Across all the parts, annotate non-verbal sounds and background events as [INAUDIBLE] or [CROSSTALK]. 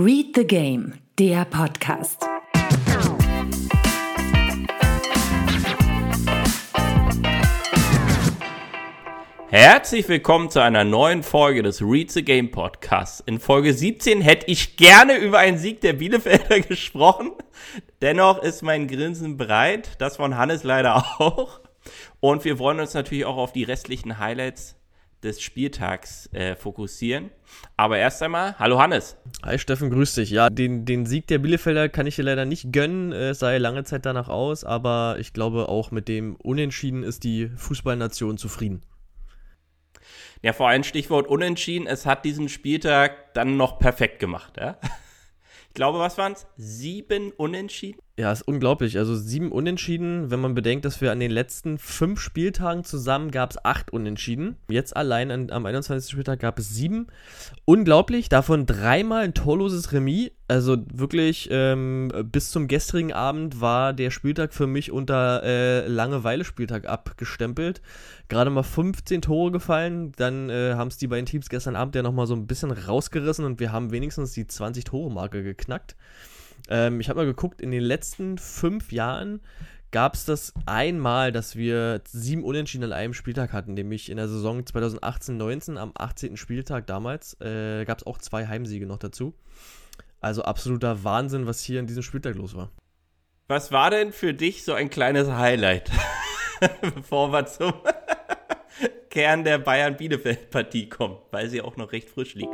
Read the Game, der Podcast. Herzlich willkommen zu einer neuen Folge des Read the Game Podcasts. In Folge 17 hätte ich gerne über einen Sieg der Bielefelder [LAUGHS] gesprochen. Dennoch ist mein Grinsen breit, das von Hannes leider [LAUGHS] auch. Und wir wollen uns natürlich auch auf die restlichen Highlights des Spieltags äh, fokussieren. Aber erst einmal, hallo Hannes. Hi Steffen, grüß dich. Ja, den, den Sieg der Bielefelder kann ich dir leider nicht gönnen. Es sah ja lange Zeit danach aus, aber ich glaube auch mit dem Unentschieden ist die Fußballnation zufrieden. Ja, vor allem Stichwort Unentschieden. Es hat diesen Spieltag dann noch perfekt gemacht. Ja? Ich glaube, was waren es? Sieben Unentschieden? Ja, ist unglaublich. Also sieben Unentschieden, wenn man bedenkt, dass wir an den letzten fünf Spieltagen zusammen gab es acht Unentschieden. Jetzt allein an, am 21. Spieltag gab es sieben. Unglaublich, davon dreimal ein torloses Remis. Also wirklich, ähm, bis zum gestrigen Abend war der Spieltag für mich unter äh, Langeweile-Spieltag abgestempelt. Gerade mal 15 Tore gefallen. Dann äh, haben es die beiden Teams gestern Abend ja nochmal so ein bisschen rausgerissen und wir haben wenigstens die 20-Tore-Marke geknackt. Ähm, ich habe mal geguckt, in den letzten fünf Jahren gab es das einmal, dass wir sieben Unentschieden an einem Spieltag hatten, nämlich in der Saison 2018-19 am 18. Spieltag damals. Äh, gab es auch zwei Heimsiege noch dazu. Also absoluter Wahnsinn, was hier an diesem Spieltag los war. Was war denn für dich so ein kleines Highlight, [LAUGHS] bevor wir zum [LAUGHS] Kern der Bayern-Bielefeld-Partie kommen, weil sie auch noch recht frisch liegt?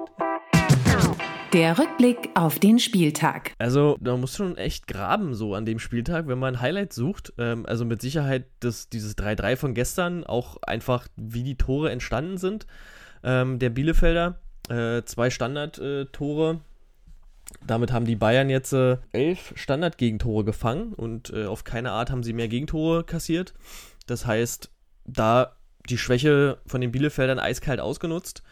Der Rückblick auf den Spieltag. Also, da muss schon echt graben, so an dem Spieltag, wenn man Highlight sucht. Ähm, also mit Sicherheit das, dieses 3-3 von gestern, auch einfach, wie die Tore entstanden sind. Ähm, der Bielefelder, äh, zwei Standardtore. Damit haben die Bayern jetzt äh, elf Standardgegentore gefangen und äh, auf keine Art haben sie mehr Gegentore kassiert. Das heißt, da die Schwäche von den Bielefeldern eiskalt ausgenutzt.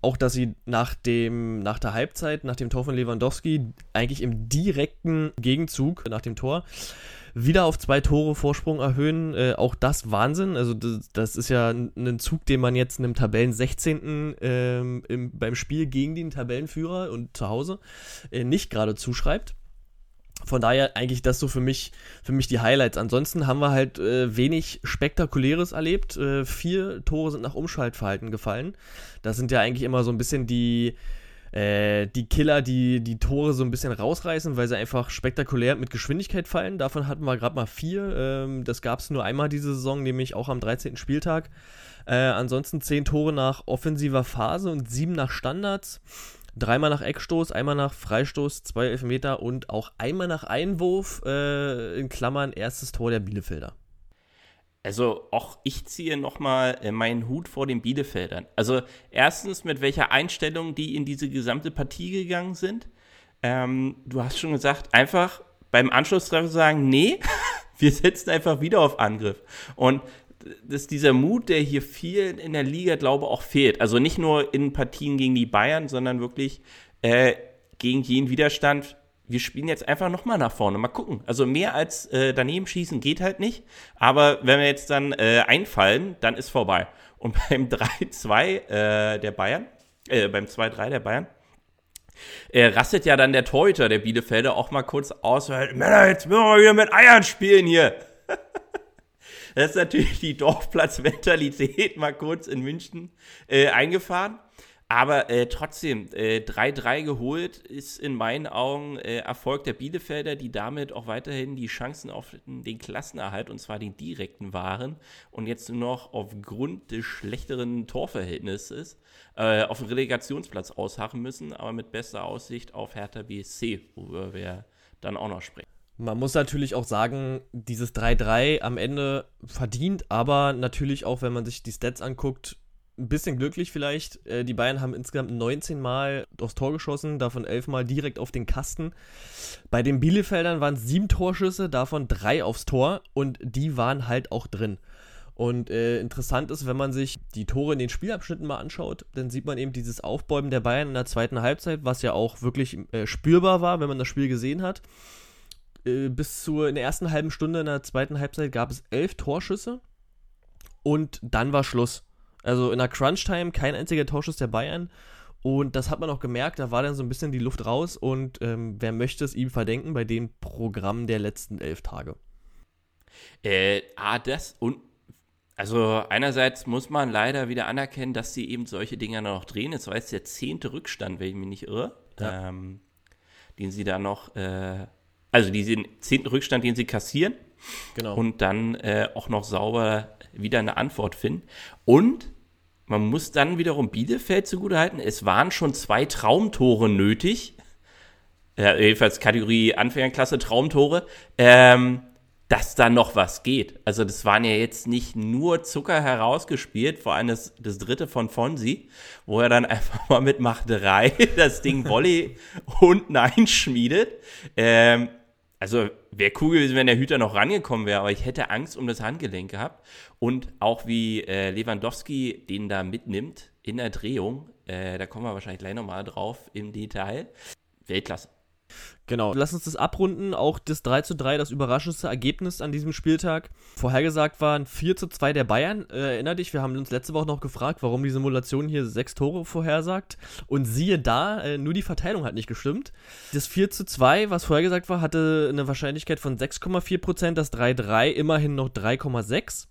Auch, dass sie nach, dem, nach der Halbzeit, nach dem Tor von Lewandowski, eigentlich im direkten Gegenzug nach dem Tor wieder auf zwei Tore Vorsprung erhöhen. Äh, auch das Wahnsinn. Also, das, das, ist ja ein Zug, den man jetzt einem Tabellen 16. Ähm, im, beim Spiel gegen den Tabellenführer und zu Hause äh, nicht gerade zuschreibt. Von daher eigentlich das so für mich, für mich die Highlights. Ansonsten haben wir halt äh, wenig Spektakuläres erlebt. Äh, vier Tore sind nach Umschaltverhalten gefallen. Das sind ja eigentlich immer so ein bisschen die, äh, die Killer, die die Tore so ein bisschen rausreißen, weil sie einfach spektakulär mit Geschwindigkeit fallen. Davon hatten wir gerade mal vier. Ähm, das gab es nur einmal diese Saison, nämlich auch am 13. Spieltag. Äh, ansonsten zehn Tore nach offensiver Phase und sieben nach Standards. Dreimal nach Eckstoß, einmal nach Freistoß, zwei Elfmeter und auch einmal nach Einwurf, äh, in Klammern erstes Tor der Bielefelder. Also auch ich ziehe nochmal äh, meinen Hut vor den Bielefeldern. Also erstens, mit welcher Einstellung die in diese gesamte Partie gegangen sind. Ähm, du hast schon gesagt, einfach beim Anschlusstreffer sagen, nee, [LAUGHS] wir setzen einfach wieder auf Angriff. Und dass dieser Mut, der hier viel in der Liga, glaube ich, auch fehlt. Also nicht nur in Partien gegen die Bayern, sondern wirklich äh, gegen jeden Widerstand. Wir spielen jetzt einfach nochmal nach vorne. Mal gucken. Also mehr als äh, daneben schießen geht halt nicht. Aber wenn wir jetzt dann äh, einfallen, dann ist vorbei. Und [LAUGHS] beim 3-2 äh, der Bayern, äh, beim 2-3 der Bayern, äh, rastet ja dann der Torhüter der Bielefelder auch mal kurz aus. Männer, jetzt müssen wir wieder mit Eiern spielen hier. Das ist natürlich die Dorfplatzmentalität mal kurz in München äh, eingefahren. Aber äh, trotzdem, 3-3 äh, geholt ist in meinen Augen äh, Erfolg der Bielefelder, die damit auch weiterhin die Chancen auf den Klassenerhalt, und zwar den direkten, waren und jetzt nur noch aufgrund des schlechteren Torverhältnisses äh, auf den Relegationsplatz ausharren müssen, aber mit bester Aussicht auf Hertha BSC, worüber wir dann auch noch sprechen. Man muss natürlich auch sagen, dieses 3-3 am Ende verdient, aber natürlich auch, wenn man sich die Stats anguckt, ein bisschen glücklich vielleicht. Äh, die Bayern haben insgesamt 19 Mal aufs Tor geschossen, davon 11 Mal direkt auf den Kasten. Bei den Bielefeldern waren es sieben Torschüsse, davon drei aufs Tor und die waren halt auch drin. Und äh, interessant ist, wenn man sich die Tore in den Spielabschnitten mal anschaut, dann sieht man eben dieses Aufbäumen der Bayern in der zweiten Halbzeit, was ja auch wirklich äh, spürbar war, wenn man das Spiel gesehen hat. Äh, bis zur in der ersten halben Stunde in der zweiten Halbzeit gab es elf Torschüsse und dann war Schluss. Also in der Crunch-Time kein einziger Torschuss der Bayern Und das hat man auch gemerkt, da war dann so ein bisschen die Luft raus und ähm, wer möchte es ihm verdenken bei dem Programm der letzten elf Tage? Äh, ah, das und also einerseits muss man leider wieder anerkennen, dass sie eben solche Dinger noch drehen. Es war jetzt der zehnte Rückstand, wenn ich mich nicht irre, ja. ähm, den sie da noch, äh, also diesen zehnten Rückstand, den sie kassieren. Genau. Und dann äh, auch noch sauber wieder eine Antwort finden. Und man muss dann wiederum Bielefeld zugutehalten, es waren schon zwei Traumtore nötig. Äh, jedenfalls Kategorie Anfängerklasse Traumtore. Ähm, dass da noch was geht. Also das waren ja jetzt nicht nur Zucker herausgespielt, vor allem das, das dritte von Fonsi, wo er dann [LAUGHS] einfach mal mit Macht 3 das Ding Volley [LAUGHS] unten einschmiedet. Ähm, also wäre cool gewesen, wenn der Hüter noch rangekommen wäre, aber ich hätte Angst um das Handgelenk gehabt. Und auch wie äh, Lewandowski den da mitnimmt in der Drehung, äh, da kommen wir wahrscheinlich gleich nochmal drauf im Detail. Weltklasse. Genau. Lass uns das abrunden. Auch das 3 zu 3, das überraschendste Ergebnis an diesem Spieltag. Vorhergesagt waren 4 zu 2 der Bayern. Äh, erinner dich, wir haben uns letzte Woche noch gefragt, warum die Simulation hier sechs Tore vorhersagt. Und siehe da, äh, nur die Verteilung hat nicht gestimmt. Das 4 zu 2, was vorhergesagt war, hatte eine Wahrscheinlichkeit von 6,4%, das 3-3 immerhin noch 3,6%.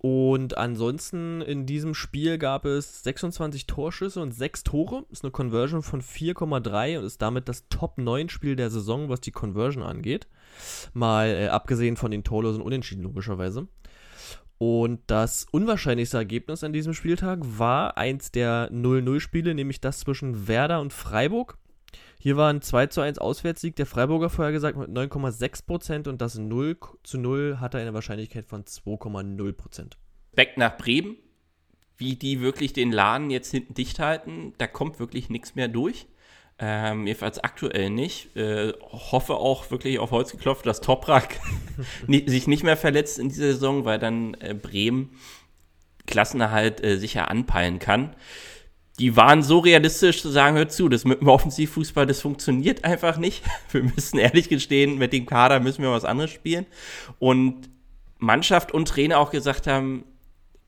Und ansonsten in diesem Spiel gab es 26 Torschüsse und 6 Tore. Ist eine Conversion von 4,3 und ist damit das Top 9 Spiel der Saison, was die Conversion angeht. Mal äh, abgesehen von den torlosen Unentschieden logischerweise. Und das unwahrscheinlichste Ergebnis an diesem Spieltag war eins der 0-0-Spiele, nämlich das zwischen Werder und Freiburg. Hier war ein 2 zu 1 Auswärtssieg der Freiburger vorher gesagt mit 9,6% und das 0 zu 0 hat er eine Wahrscheinlichkeit von 2,0%. Weg nach Bremen, wie die wirklich den Laden jetzt hinten dicht halten, da kommt wirklich nichts mehr durch. Ähm, jedenfalls aktuell nicht. Äh, hoffe auch wirklich auf Holz geklopft, dass Toprak [LAUGHS] sich nicht mehr verletzt in dieser Saison, weil dann äh, Bremen Klassenerhalt äh, sicher anpeilen kann die waren so realistisch zu sagen, hör zu, das mit dem Offensivfußball, das funktioniert einfach nicht. [LAUGHS] Wir müssen ehrlich gestehen, mit dem Kader müssen wir was anderes spielen. Und Mannschaft und Trainer auch gesagt haben,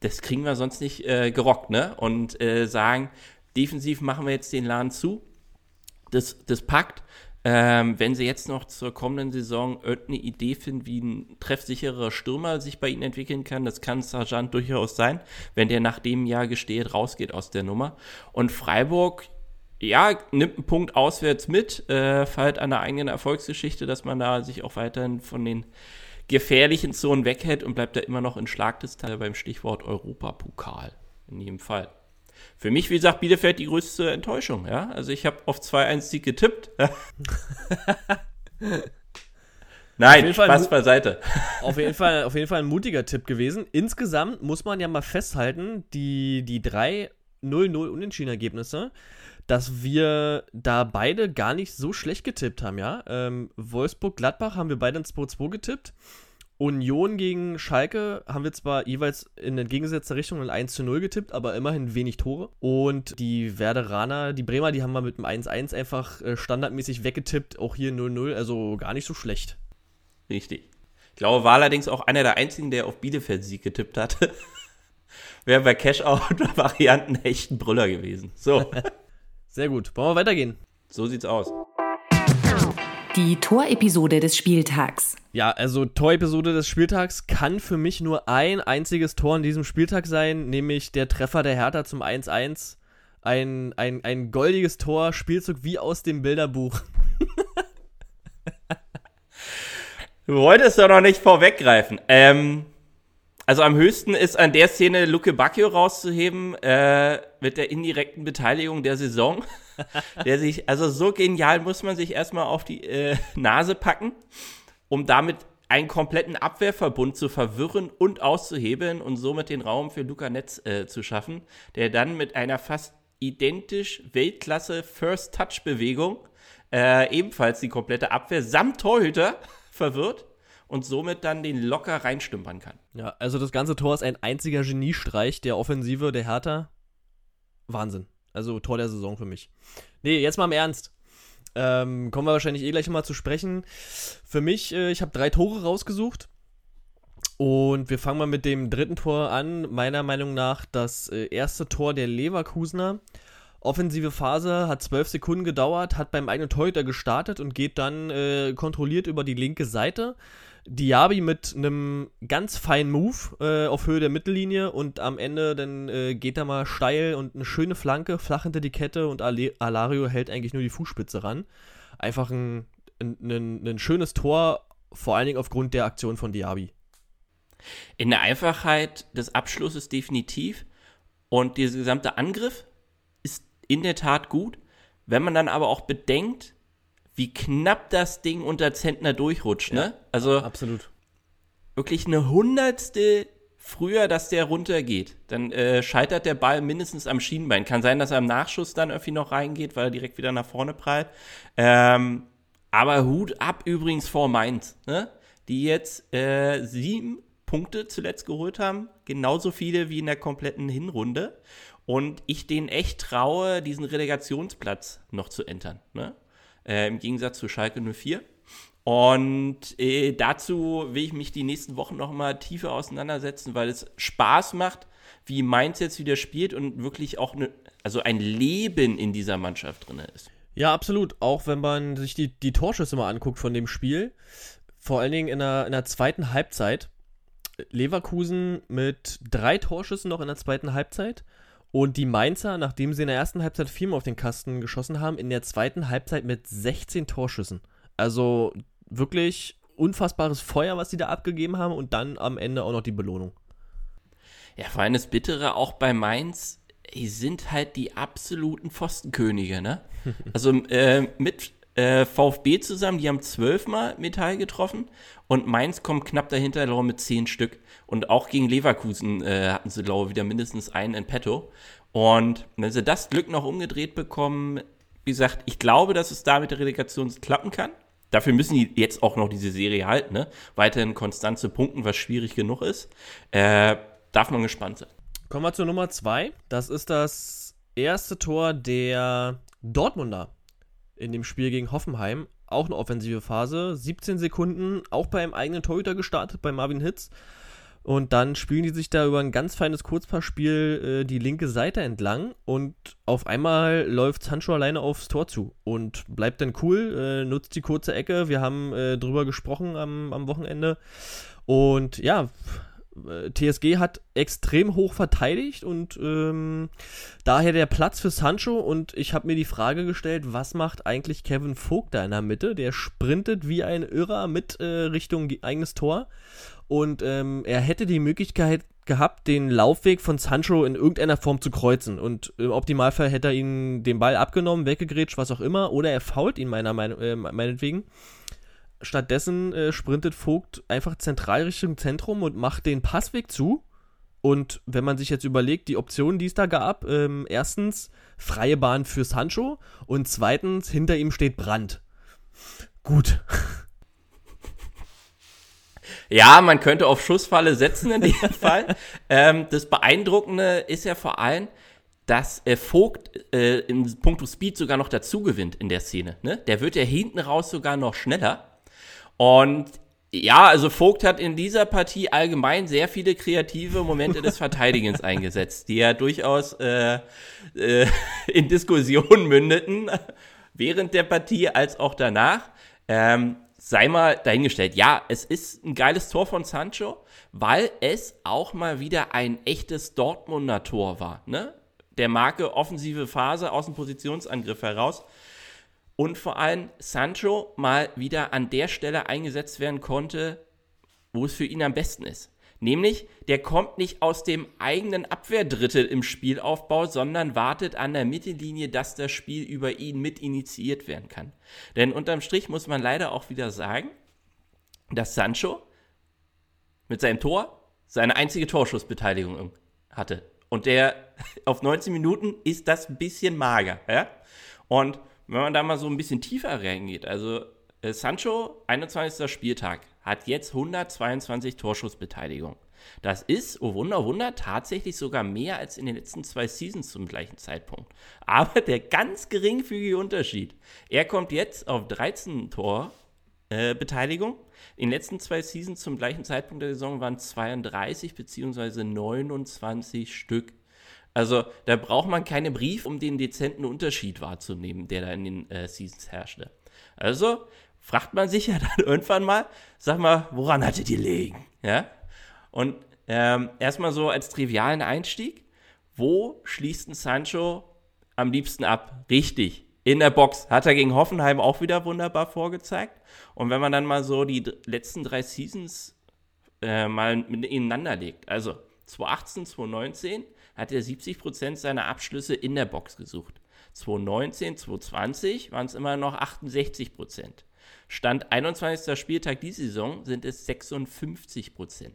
das kriegen wir sonst nicht äh, gerockt, ne? Und äh, sagen, defensiv machen wir jetzt den Laden zu. Das, das packt. Ähm, wenn sie jetzt noch zur kommenden Saison irgendeine Idee finden, wie ein treffsicherer Stürmer sich bei ihnen entwickeln kann, das kann Sergeant durchaus sein, wenn der nach dem Jahr gesteht rausgeht aus der Nummer. Und Freiburg, ja, nimmt einen Punkt auswärts mit, äh, feiert an der eigenen Erfolgsgeschichte, dass man da sich auch weiterhin von den gefährlichen Zonen weghält und bleibt da immer noch in Schlagdistanz beim Stichwort Europapokal. In jedem Fall. Für mich, wie gesagt, Bielefeld die größte Enttäuschung. Ja? Also ich habe auf 2-1-Sieg getippt. [LAUGHS] Nein, Spaß beiseite. Auf jeden, Fall, auf jeden Fall ein mutiger Tipp gewesen. Insgesamt muss man ja mal festhalten, die, die drei 0-0 Unentschieden-Ergebnisse, dass wir da beide gar nicht so schlecht getippt haben, ja. Ähm, Wolfsburg-Gladbach haben wir beide in 2-2 getippt. Union gegen Schalke haben wir zwar jeweils in entgegengesetzter Richtung ein 1 zu 0 getippt, aber immerhin wenig Tore. Und die Werderaner, die Bremer, die haben wir mit dem 1-1 einfach äh, standardmäßig weggetippt. Auch hier 0-0, also gar nicht so schlecht. Richtig. Ich glaube, war allerdings auch einer der einzigen, der auf Bielefeld-Sieg getippt hatte. [LAUGHS] Wäre bei Cash-Out-Varianten echt ein Brüller gewesen. So. [LAUGHS] Sehr gut. Wollen wir weitergehen? So sieht's aus. Die Torepisode des Spieltags. Ja, also Torepisode des Spieltags kann für mich nur ein einziges Tor an diesem Spieltag sein, nämlich der Treffer der Hertha zum 1-1. Ein, ein, ein goldiges Tor, Spielzug wie aus dem Bilderbuch. [LAUGHS] du wolltest doch noch nicht vorweggreifen. Ähm, also am höchsten ist an der Szene Luke Bacchio rauszuheben, äh, mit der indirekten Beteiligung der Saison. [LAUGHS] [LAUGHS] der sich, also so genial muss man sich erstmal auf die äh, Nase packen, um damit einen kompletten Abwehrverbund zu verwirren und auszuhebeln und somit den Raum für Luca Netz äh, zu schaffen, der dann mit einer fast identisch Weltklasse First-Touch-Bewegung äh, ebenfalls die komplette Abwehr samt Torhüter verwirrt und somit dann den locker reinstümpern kann. Ja, also das ganze Tor ist ein einziger Geniestreich der Offensive der Hertha. Wahnsinn. Also Tor der Saison für mich. Nee, jetzt mal im Ernst. Ähm, kommen wir wahrscheinlich eh gleich mal zu sprechen. Für mich, äh, ich habe drei Tore rausgesucht. Und wir fangen mal mit dem dritten Tor an. Meiner Meinung nach das äh, erste Tor der Leverkusener. Offensive Phase hat zwölf Sekunden gedauert, hat beim eigenen Torhüter gestartet und geht dann äh, kontrolliert über die linke Seite. Diaby mit einem ganz feinen Move äh, auf Höhe der Mittellinie und am Ende dann äh, geht er mal steil und eine schöne Flanke, flach hinter die Kette und Ale Alario hält eigentlich nur die Fußspitze ran. Einfach ein, ein, ein, ein schönes Tor, vor allen Dingen aufgrund der Aktion von Diaby. In der Einfachheit des Abschlusses definitiv und dieser gesamte Angriff ist in der Tat gut. Wenn man dann aber auch bedenkt, wie knapp das Ding unter Zentner durchrutscht, ne? Also Absolut. wirklich eine Hundertstel früher, dass der runtergeht. Dann äh, scheitert der Ball mindestens am Schienbein. Kann sein, dass er im Nachschuss dann irgendwie noch reingeht, weil er direkt wieder nach vorne prallt. Ähm, aber Hut ab übrigens vor Mainz, ne? die jetzt äh, sieben Punkte zuletzt geholt haben. Genauso viele wie in der kompletten Hinrunde. Und ich denen echt traue, diesen Relegationsplatz noch zu entern. Ne? Äh, im Gegensatz zu Schalke 04. Und äh, dazu will ich mich die nächsten Wochen noch mal tiefer auseinandersetzen, weil es Spaß macht, wie Mainz jetzt wieder spielt und wirklich auch ne, also ein Leben in dieser Mannschaft drin ist. Ja, absolut. Auch wenn man sich die, die Torschüsse mal anguckt von dem Spiel. Vor allen Dingen in der, in der zweiten Halbzeit. Leverkusen mit drei Torschüssen noch in der zweiten Halbzeit und die Mainzer, nachdem sie in der ersten Halbzeit viermal auf den Kasten geschossen haben, in der zweiten Halbzeit mit 16 Torschüssen. Also wirklich unfassbares Feuer, was sie da abgegeben haben und dann am Ende auch noch die Belohnung. Ja, vor allem das Bittere auch bei Mainz, die sind halt die absoluten Pfostenkönige, ne? [LAUGHS] Also äh, mit äh, VfB zusammen, die haben zwölfmal Metall getroffen und Mainz kommt knapp dahinter, glaube mit zehn Stück. Und auch gegen Leverkusen äh, hatten sie, glaube ich, wieder mindestens einen in petto. Und wenn sie das Glück noch umgedreht bekommen, wie gesagt, ich glaube, dass es da mit der Relegation klappen kann. Dafür müssen die jetzt auch noch diese Serie halten, ne? Weiterhin konstant zu punkten, was schwierig genug ist. Äh, darf man gespannt sein. Kommen wir zur Nummer zwei. Das ist das erste Tor der Dortmunder in dem Spiel gegen Hoffenheim. Auch eine offensive Phase. 17 Sekunden, auch beim eigenen Torhüter gestartet, bei Marvin Hitz. Und dann spielen die sich da über ein ganz feines Kurzpassspiel äh, die linke Seite entlang und auf einmal läuft Sancho alleine aufs Tor zu und bleibt dann cool, äh, nutzt die kurze Ecke. Wir haben äh, drüber gesprochen am, am Wochenende. Und ja, TSG hat extrem hoch verteidigt und ähm, daher der Platz für Sancho und ich habe mir die Frage gestellt, was macht eigentlich Kevin Vogt da in der Mitte? Der sprintet wie ein Irrer mit äh, Richtung eigenes Tor und ähm, er hätte die Möglichkeit gehabt, den Laufweg von Sancho in irgendeiner Form zu kreuzen und im Optimalfall hätte er ihn den Ball abgenommen, weggegrätscht, was auch immer oder er fault ihn meiner Meinung äh, meinetwegen. Stattdessen äh, sprintet Vogt einfach zentral Richtung Zentrum und macht den Passweg zu. Und wenn man sich jetzt überlegt, die Optionen, die es da gab, ähm, erstens freie Bahn für Sancho und zweitens hinter ihm steht Brand. Gut. [LAUGHS] Ja, man könnte auf Schussfalle setzen in dem [LAUGHS] Fall. Ähm, das Beeindruckende ist ja vor allem, dass äh, Vogt äh, in puncto Speed sogar noch dazu gewinnt in der Szene. Ne? Der wird ja hinten raus sogar noch schneller. Und ja, also Vogt hat in dieser Partie allgemein sehr viele kreative Momente des Verteidigens [LAUGHS] eingesetzt, die ja durchaus äh, äh, in Diskussionen mündeten, während der Partie als auch danach. Ähm, sei mal dahingestellt, ja, es ist ein geiles Tor von Sancho, weil es auch mal wieder ein echtes Dortmunder Tor war. Ne? Der Marke offensive Phase aus dem Positionsangriff heraus und vor allem Sancho mal wieder an der Stelle eingesetzt werden konnte, wo es für ihn am besten ist. Nämlich, der kommt nicht aus dem eigenen Abwehrdrittel im Spielaufbau, sondern wartet an der Mittellinie, dass das Spiel über ihn mit initiiert werden kann. Denn unterm Strich muss man leider auch wieder sagen, dass Sancho mit seinem Tor seine einzige Torschussbeteiligung hatte. Und der [LAUGHS] auf 19 Minuten ist das ein bisschen mager. Ja? Und wenn man da mal so ein bisschen tiefer reingeht, also äh, Sancho, 21. Spieltag, hat jetzt 122 Torschussbeteiligung. Das ist, oh Wunder, Wunder, tatsächlich sogar mehr als in den letzten zwei Seasons zum gleichen Zeitpunkt. [LAUGHS] Aber der ganz geringfügige Unterschied, er kommt jetzt auf 13 Torbeteiligung. Äh, in den letzten zwei Seasons zum gleichen Zeitpunkt der Saison waren 32 bzw. 29 Stück Also da braucht man keine Brief, um den dezenten Unterschied wahrzunehmen, der da in den äh, Seasons herrschte. Also fragt man sich ja [LAUGHS] dann irgendwann mal, sag mal, woran hattet ihr liegen? Ja? Und ähm, erstmal so als trivialen Einstieg, wo schließt ein Sancho am liebsten ab? Richtig, in der Box. Hat er gegen Hoffenheim auch wieder wunderbar vorgezeigt. Und wenn man dann mal so die letzten drei Seasons äh, mal ineinander legt, also 2018, 2019 hat er 70% seiner Abschlüsse in der Box gesucht. 2019, 2020 waren es immer noch 68%. Stand 21. Spieltag diese Saison sind es 56%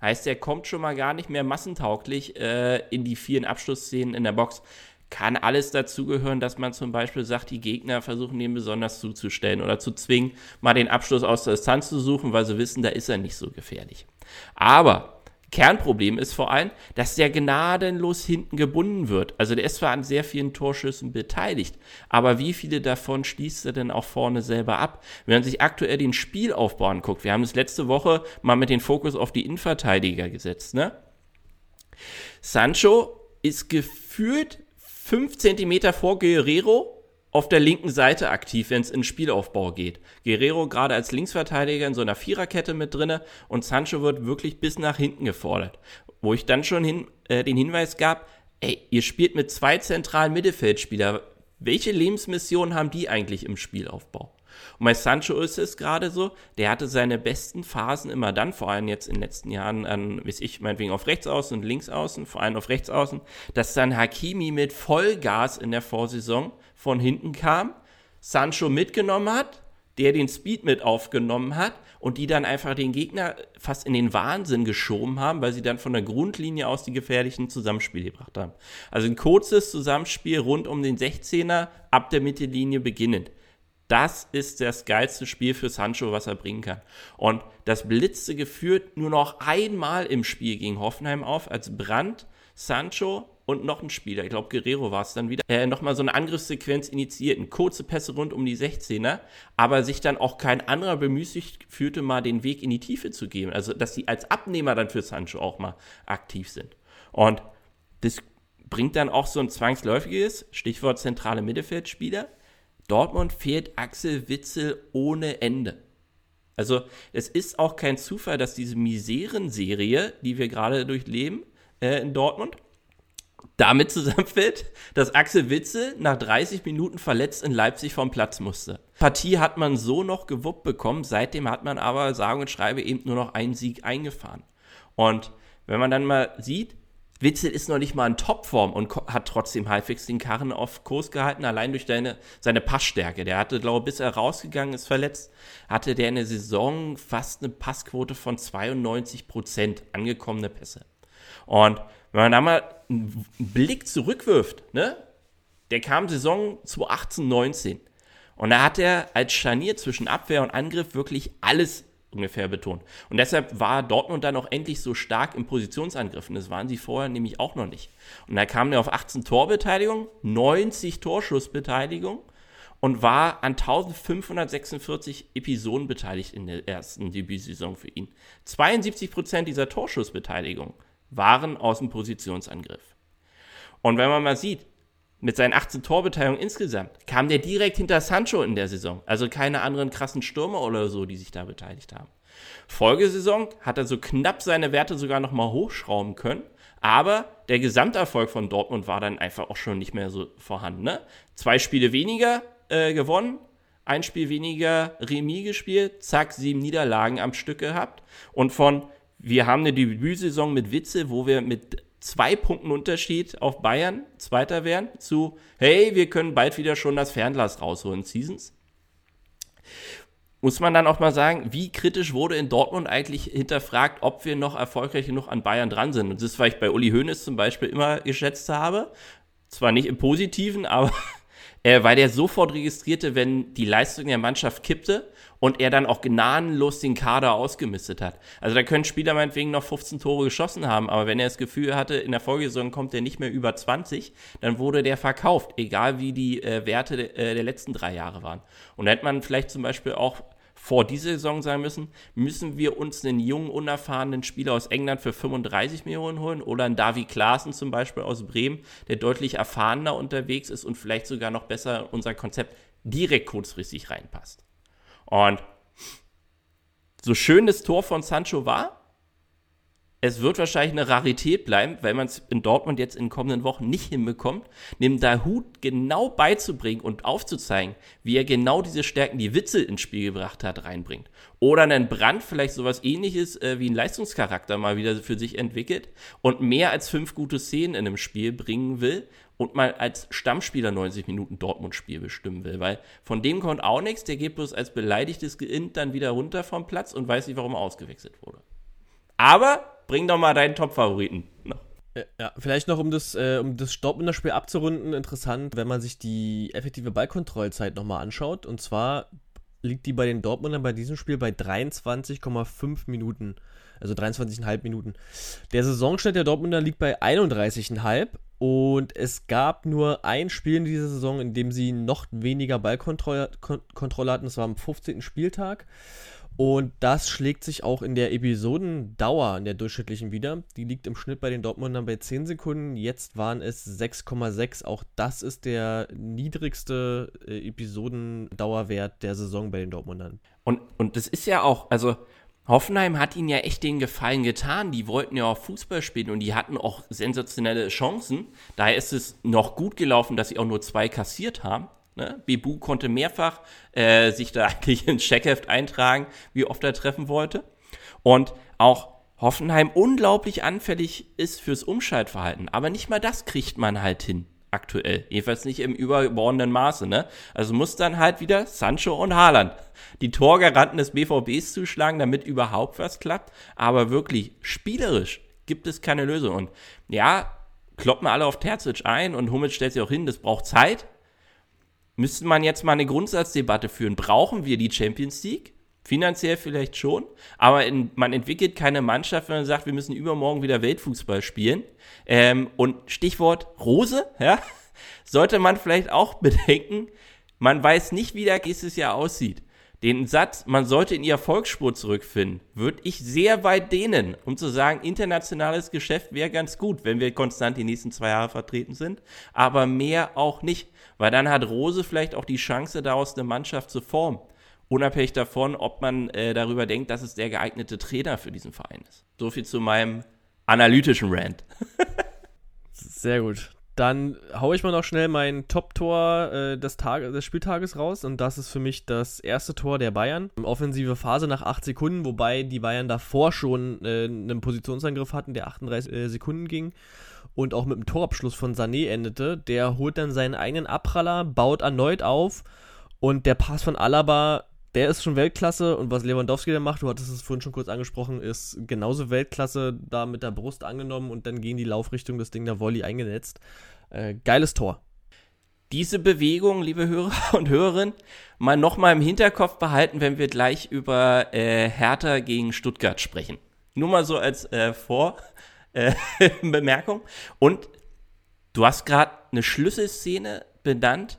Heißt, er kommt schon mal gar nicht mehr massentauglich äh, in die vielen Abschlussszenen in der Box. Kann alles dazugehören, dass man zum Beispiel sagt, die Gegner versuchen den besonders zuzustellen oder zu zwingen, mal den Abschluss aus der Distanz zu suchen, weil sie wissen, da ist er nicht so gefährlich. Aber Kernproblem ist vor allem, dass der gnadenlos hinten gebunden wird. Also der ist zwar an sehr vielen Torschüssen beteiligt, aber wie viele davon schließt er denn auch vorne selber ab? Wenn man sich aktuell den Spielaufbau anguckt, wir haben es letzte Woche mal mit dem Fokus auf die Innenverteidiger gesetzt, ne? Sancho ist gefühlt fünf Zentimeter vor Guerrero auf der linken Seite aktiv, wenn es in Spielaufbau geht. Guerrero gerade als Linksverteidiger in so einer Viererkette mit drinne und Sancho wird wirklich bis nach hinten gefordert. Wo ich dann schon hin, äh, den Hinweis gab, ey, ihr spielt mit zwei zentralen Mittelfeldspielern. Welche Lebensmission haben die eigentlich im Spielaufbau? Und bei Sancho ist es gerade so, der hatte seine besten Phasen immer dann, vor allem jetzt in den letzten Jahren, an, wie ich, meinetwegen auf Rechtsaußen und Linksaußen, vor allem auf Rechtsaußen, dass dann Hakimi mit Vollgas in der Vorsaison von hinten kam, Sancho mitgenommen hat, der den Speed mit aufgenommen hat und die dann einfach den Gegner fast in den Wahnsinn geschoben haben, weil sie dann von der Grundlinie aus die gefährlichen Zusammenspiele gebracht haben. Also ein kurzes Zusammenspiel rund um den 16er ab der Mittellinie beginnend. Das ist das geilste Spiel für Sancho, was er bringen kann. Und das blitzte geführt nur noch einmal im Spiel gegen Hoffenheim auf, als Brandt, Sancho und noch ein Spieler, ich glaube Guerrero war es dann wieder, äh, nochmal so eine Angriffssequenz initiierten. Kurze Pässe rund um die 16er, aber sich dann auch kein anderer bemüßigt fühlte, mal den Weg in die Tiefe zu geben. Also, dass sie als Abnehmer dann für Sancho auch mal aktiv sind. Und das bringt dann auch so ein zwangsläufiges, Stichwort zentrale Mittelfeldspieler. Dortmund fehlt Axel Witzel ohne Ende. Also es ist auch kein Zufall, dass diese Miserenserie, die wir gerade durchleben äh, in Dortmund, damit zusammenfällt, [LAUGHS] dass Axel Witzel nach 30 Minuten verletzt in Leipzig vom Platz musste. Partie hat man so noch gewuppt bekommen, seitdem hat man aber sage und schreibe eben nur noch einen Sieg eingefahren. Und wenn man dann mal sieht, Witzel ist noch nicht mal in Topform und hat trotzdem halbwegs den Karren auf Kurs gehalten, allein durch deine, seine Passstärke. Der hatte, glaube ich, bis er rausgegangen ist, verletzt, hatte der in der Saison fast eine Passquote von 92 Prozent angekommene Pässe. Und wenn man da mal einen Blick zurückwirft, ne? Der kam Saison 2018, 19. Und da hat er als Scharnier zwischen Abwehr und Angriff wirklich alles ungefähr betont. Und deshalb war Dortmund dann auch endlich so stark im Positionsangriffen. Das waren sie vorher nämlich auch noch nicht. Und da kam er auf 18 Torbeteiligung, 90 Torschussbeteiligung und war an 1546 Episoden beteiligt in der ersten Debütsaison für ihn. 72 Prozent dieser Torschussbeteiligung waren aus dem Positionsangriff. Und wenn man mal sieht, mit seinen 18 Torbeteiligungen insgesamt kam der direkt hinter Sancho in der Saison. Also keine anderen krassen Stürmer oder so, die sich da beteiligt haben. Folgesaison hat er so knapp seine Werte sogar nochmal hochschrauben können. Aber der Gesamterfolg von Dortmund war dann einfach auch schon nicht mehr so vorhanden. Ne? Zwei Spiele weniger äh, gewonnen, ein Spiel weniger Remis gespielt, zack, sieben Niederlagen am Stück gehabt. Und von wir haben eine Debütsaison mit Witze, wo wir mit zwei Punkten Unterschied auf Bayern Zweiter wären, zu, hey, wir können bald wieder schon das Fernglas rausholen, Seasons. Muss man dann auch mal sagen, wie kritisch wurde in Dortmund eigentlich hinterfragt, ob wir noch erfolgreich genug an Bayern dran sind. Und das, was ich bei Uli Hoeneß zum Beispiel immer geschätzt habe, zwar nicht im Positiven, aber äh, [LAUGHS] weil der sofort registrierte, wenn die Leistung der Mannschaft kippte und er dann auch gnadenlos den Kader ausgemistet hat. Also da können Spieler meinetwegen noch 15 Tore geschossen haben, aber wenn er das Gefühl hatte, in der Folgesaison kommt er nicht mehr über 20, dann wurde der verkauft, egal wie die äh, Werte de, äh, der letzten drei Jahre waren. Und da hätte man vielleicht zum Beispiel auch vor dieser Saison sagen müssen, müssen wir uns einen jungen, unerfahrenen Spieler aus England für 35 Millionen holen oder einen Davi Klaassen zum Beispiel aus Bremen, der deutlich erfahrener unterwegs ist und vielleicht sogar noch besser unser Konzept direkt kurzfristig reinpasst. Und so schön das Tor von Sancho war, es wird wahrscheinlich eine Rarität bleiben, weil man es in Dortmund jetzt in den kommenden Wochen nicht hinbekommt, dem Hut genau beizubringen und aufzuzeigen, wie er genau diese Stärken, die Witze ins Spiel gebracht hat, reinbringt. Oder einen Brand vielleicht sowas ähnliches äh, wie ein Leistungscharakter mal wieder für sich entwickelt und mehr als fünf gute Szenen in einem Spiel bringen will und mal als Stammspieler 90 Minuten Dortmund-Spiel bestimmen will. Weil von dem kommt auch nichts, der geht bloß als beleidigtes Geint dann wieder runter vom Platz und weiß nicht, warum er ausgewechselt wurde. Aber bring doch mal deinen Top-Favoriten. Ja, vielleicht noch, um das, äh, um das Dortmunder Spiel abzurunden, interessant, wenn man sich die effektive Ballkontrollzeit nochmal anschaut. Und zwar liegt die bei den Dortmundern bei diesem Spiel bei 23,5 Minuten. Also 23,5 Minuten. Der Saisonschnitt der Dortmunder liegt bei 31,5 und es gab nur ein Spiel in dieser Saison, in dem sie noch weniger Ballkontrolle hatten. Das war am 15. Spieltag. Und das schlägt sich auch in der Episodendauer, in der durchschnittlichen wieder. Die liegt im Schnitt bei den Dortmundern bei 10 Sekunden. Jetzt waren es 6,6. Auch das ist der niedrigste äh, Episodendauerwert der Saison bei den Dortmundern. Und, und das ist ja auch, also Hoffenheim hat ihnen ja echt den Gefallen getan. Die wollten ja auch Fußball spielen und die hatten auch sensationelle Chancen. Daher ist es noch gut gelaufen, dass sie auch nur zwei kassiert haben. Ne? Bebu konnte mehrfach äh, sich da [LAUGHS] eigentlich ins Checkheft eintragen, wie oft er treffen wollte. Und auch Hoffenheim unglaublich anfällig ist fürs Umschaltverhalten. Aber nicht mal das kriegt man halt hin aktuell. Jedenfalls nicht im überbordenden Maße. Ne? Also muss dann halt wieder Sancho und Haaland die Torgaranten des BVBs zuschlagen, damit überhaupt was klappt. Aber wirklich spielerisch gibt es keine Lösung. Und ja, kloppen alle auf Terzic ein und Hummels stellt sich auch hin, das braucht Zeit müsste man jetzt mal eine Grundsatzdebatte führen. Brauchen wir die Champions League? Finanziell vielleicht schon, aber in, man entwickelt keine Mannschaft, wenn man sagt, wir müssen übermorgen wieder Weltfußball spielen. Ähm, und Stichwort Rose, ja, [LAUGHS] sollte man vielleicht auch [LAUGHS] bedenken, man weiß nicht, wie der nächstes Jahr aussieht. Den Satz, man sollte in ihr Volksspur zurückfinden, würde ich sehr weit dehnen, um zu sagen, internationales Geschäft wäre ganz gut, wenn wir konstant die nächsten zwei Jahre vertreten sind, aber mehr auch nicht. Weil dann hat Rose vielleicht auch die Chance, daraus eine Mannschaft zu formen. Unabhängig davon, ob man äh, darüber denkt, dass es der geeignete Trainer für diesen Verein ist. So viel zu meinem analytischen Rant. [LAUGHS] Sehr gut. Dann haue ich mal noch schnell mein Top-Tor äh, des, des Spieltages raus. Und das ist für mich das erste Tor der Bayern. Offensive Phase nach 8 Sekunden, wobei die Bayern davor schon äh, einen Positionsangriff hatten, der 38 äh, Sekunden ging und auch mit dem Torabschluss von Sané endete. Der holt dann seinen eigenen Abpraller, baut erneut auf und der Pass von Alaba, der ist schon Weltklasse und was Lewandowski da macht, du hattest es vorhin schon kurz angesprochen, ist genauso Weltklasse, da mit der Brust angenommen und dann gegen die Laufrichtung das Ding der Volley eingenetzt. Äh, geiles Tor. Diese Bewegung, liebe Hörer [LAUGHS] und Hörerinnen, mal nochmal im Hinterkopf behalten, wenn wir gleich über äh, Hertha gegen Stuttgart sprechen. Nur mal so als äh, Vor, [LAUGHS] äh. Und du hast gerade eine Schlüsselszene benannt,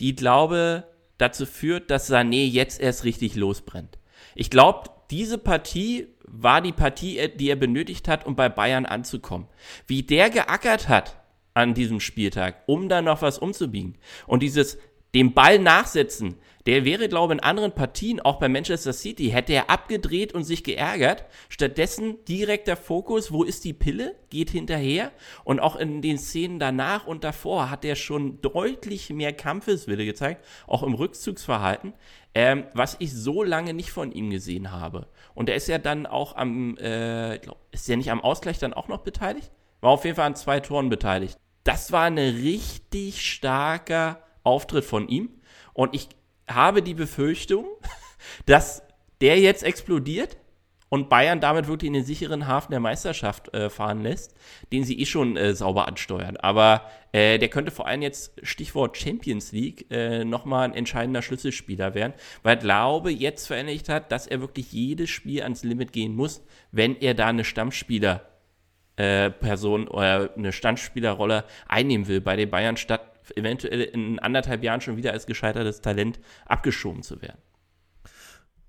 die, glaube dazu führt, dass Sané jetzt erst richtig losbrennt. Ich glaube, diese Partie war die Partie, die er benötigt hat, um bei Bayern anzukommen. Wie der geackert hat an diesem Spieltag, um da noch was umzubiegen. Und dieses dem Ball nachsetzen, der wäre, glaube ich, in anderen Partien, auch bei Manchester City, hätte er abgedreht und sich geärgert. Stattdessen direkter Fokus, wo ist die Pille, geht hinterher. Und auch in den Szenen danach und davor hat er schon deutlich mehr Kampfeswille gezeigt, auch im Rückzugsverhalten, ähm, was ich so lange nicht von ihm gesehen habe. Und er ist ja dann auch am, äh, glaub, ist er nicht am Ausgleich dann auch noch beteiligt? War auf jeden Fall an zwei Toren beteiligt. Das war ein richtig starker Auftritt von ihm. Und ich habe die Befürchtung, [LAUGHS] dass der jetzt explodiert und Bayern damit wirklich in den sicheren Hafen der Meisterschaft äh, fahren lässt, den sie eh schon äh, sauber ansteuern. Aber äh, der könnte vor allem jetzt, Stichwort Champions League, äh, nochmal ein entscheidender Schlüsselspieler werden, weil Glaube jetzt verinnerlicht hat, dass er wirklich jedes Spiel ans Limit gehen muss, wenn er da eine Stammspieler äh, Person oder eine Stammspielerrolle einnehmen will bei den Bayern, statt eventuell in anderthalb Jahren schon wieder als gescheitertes Talent abgeschoben zu werden.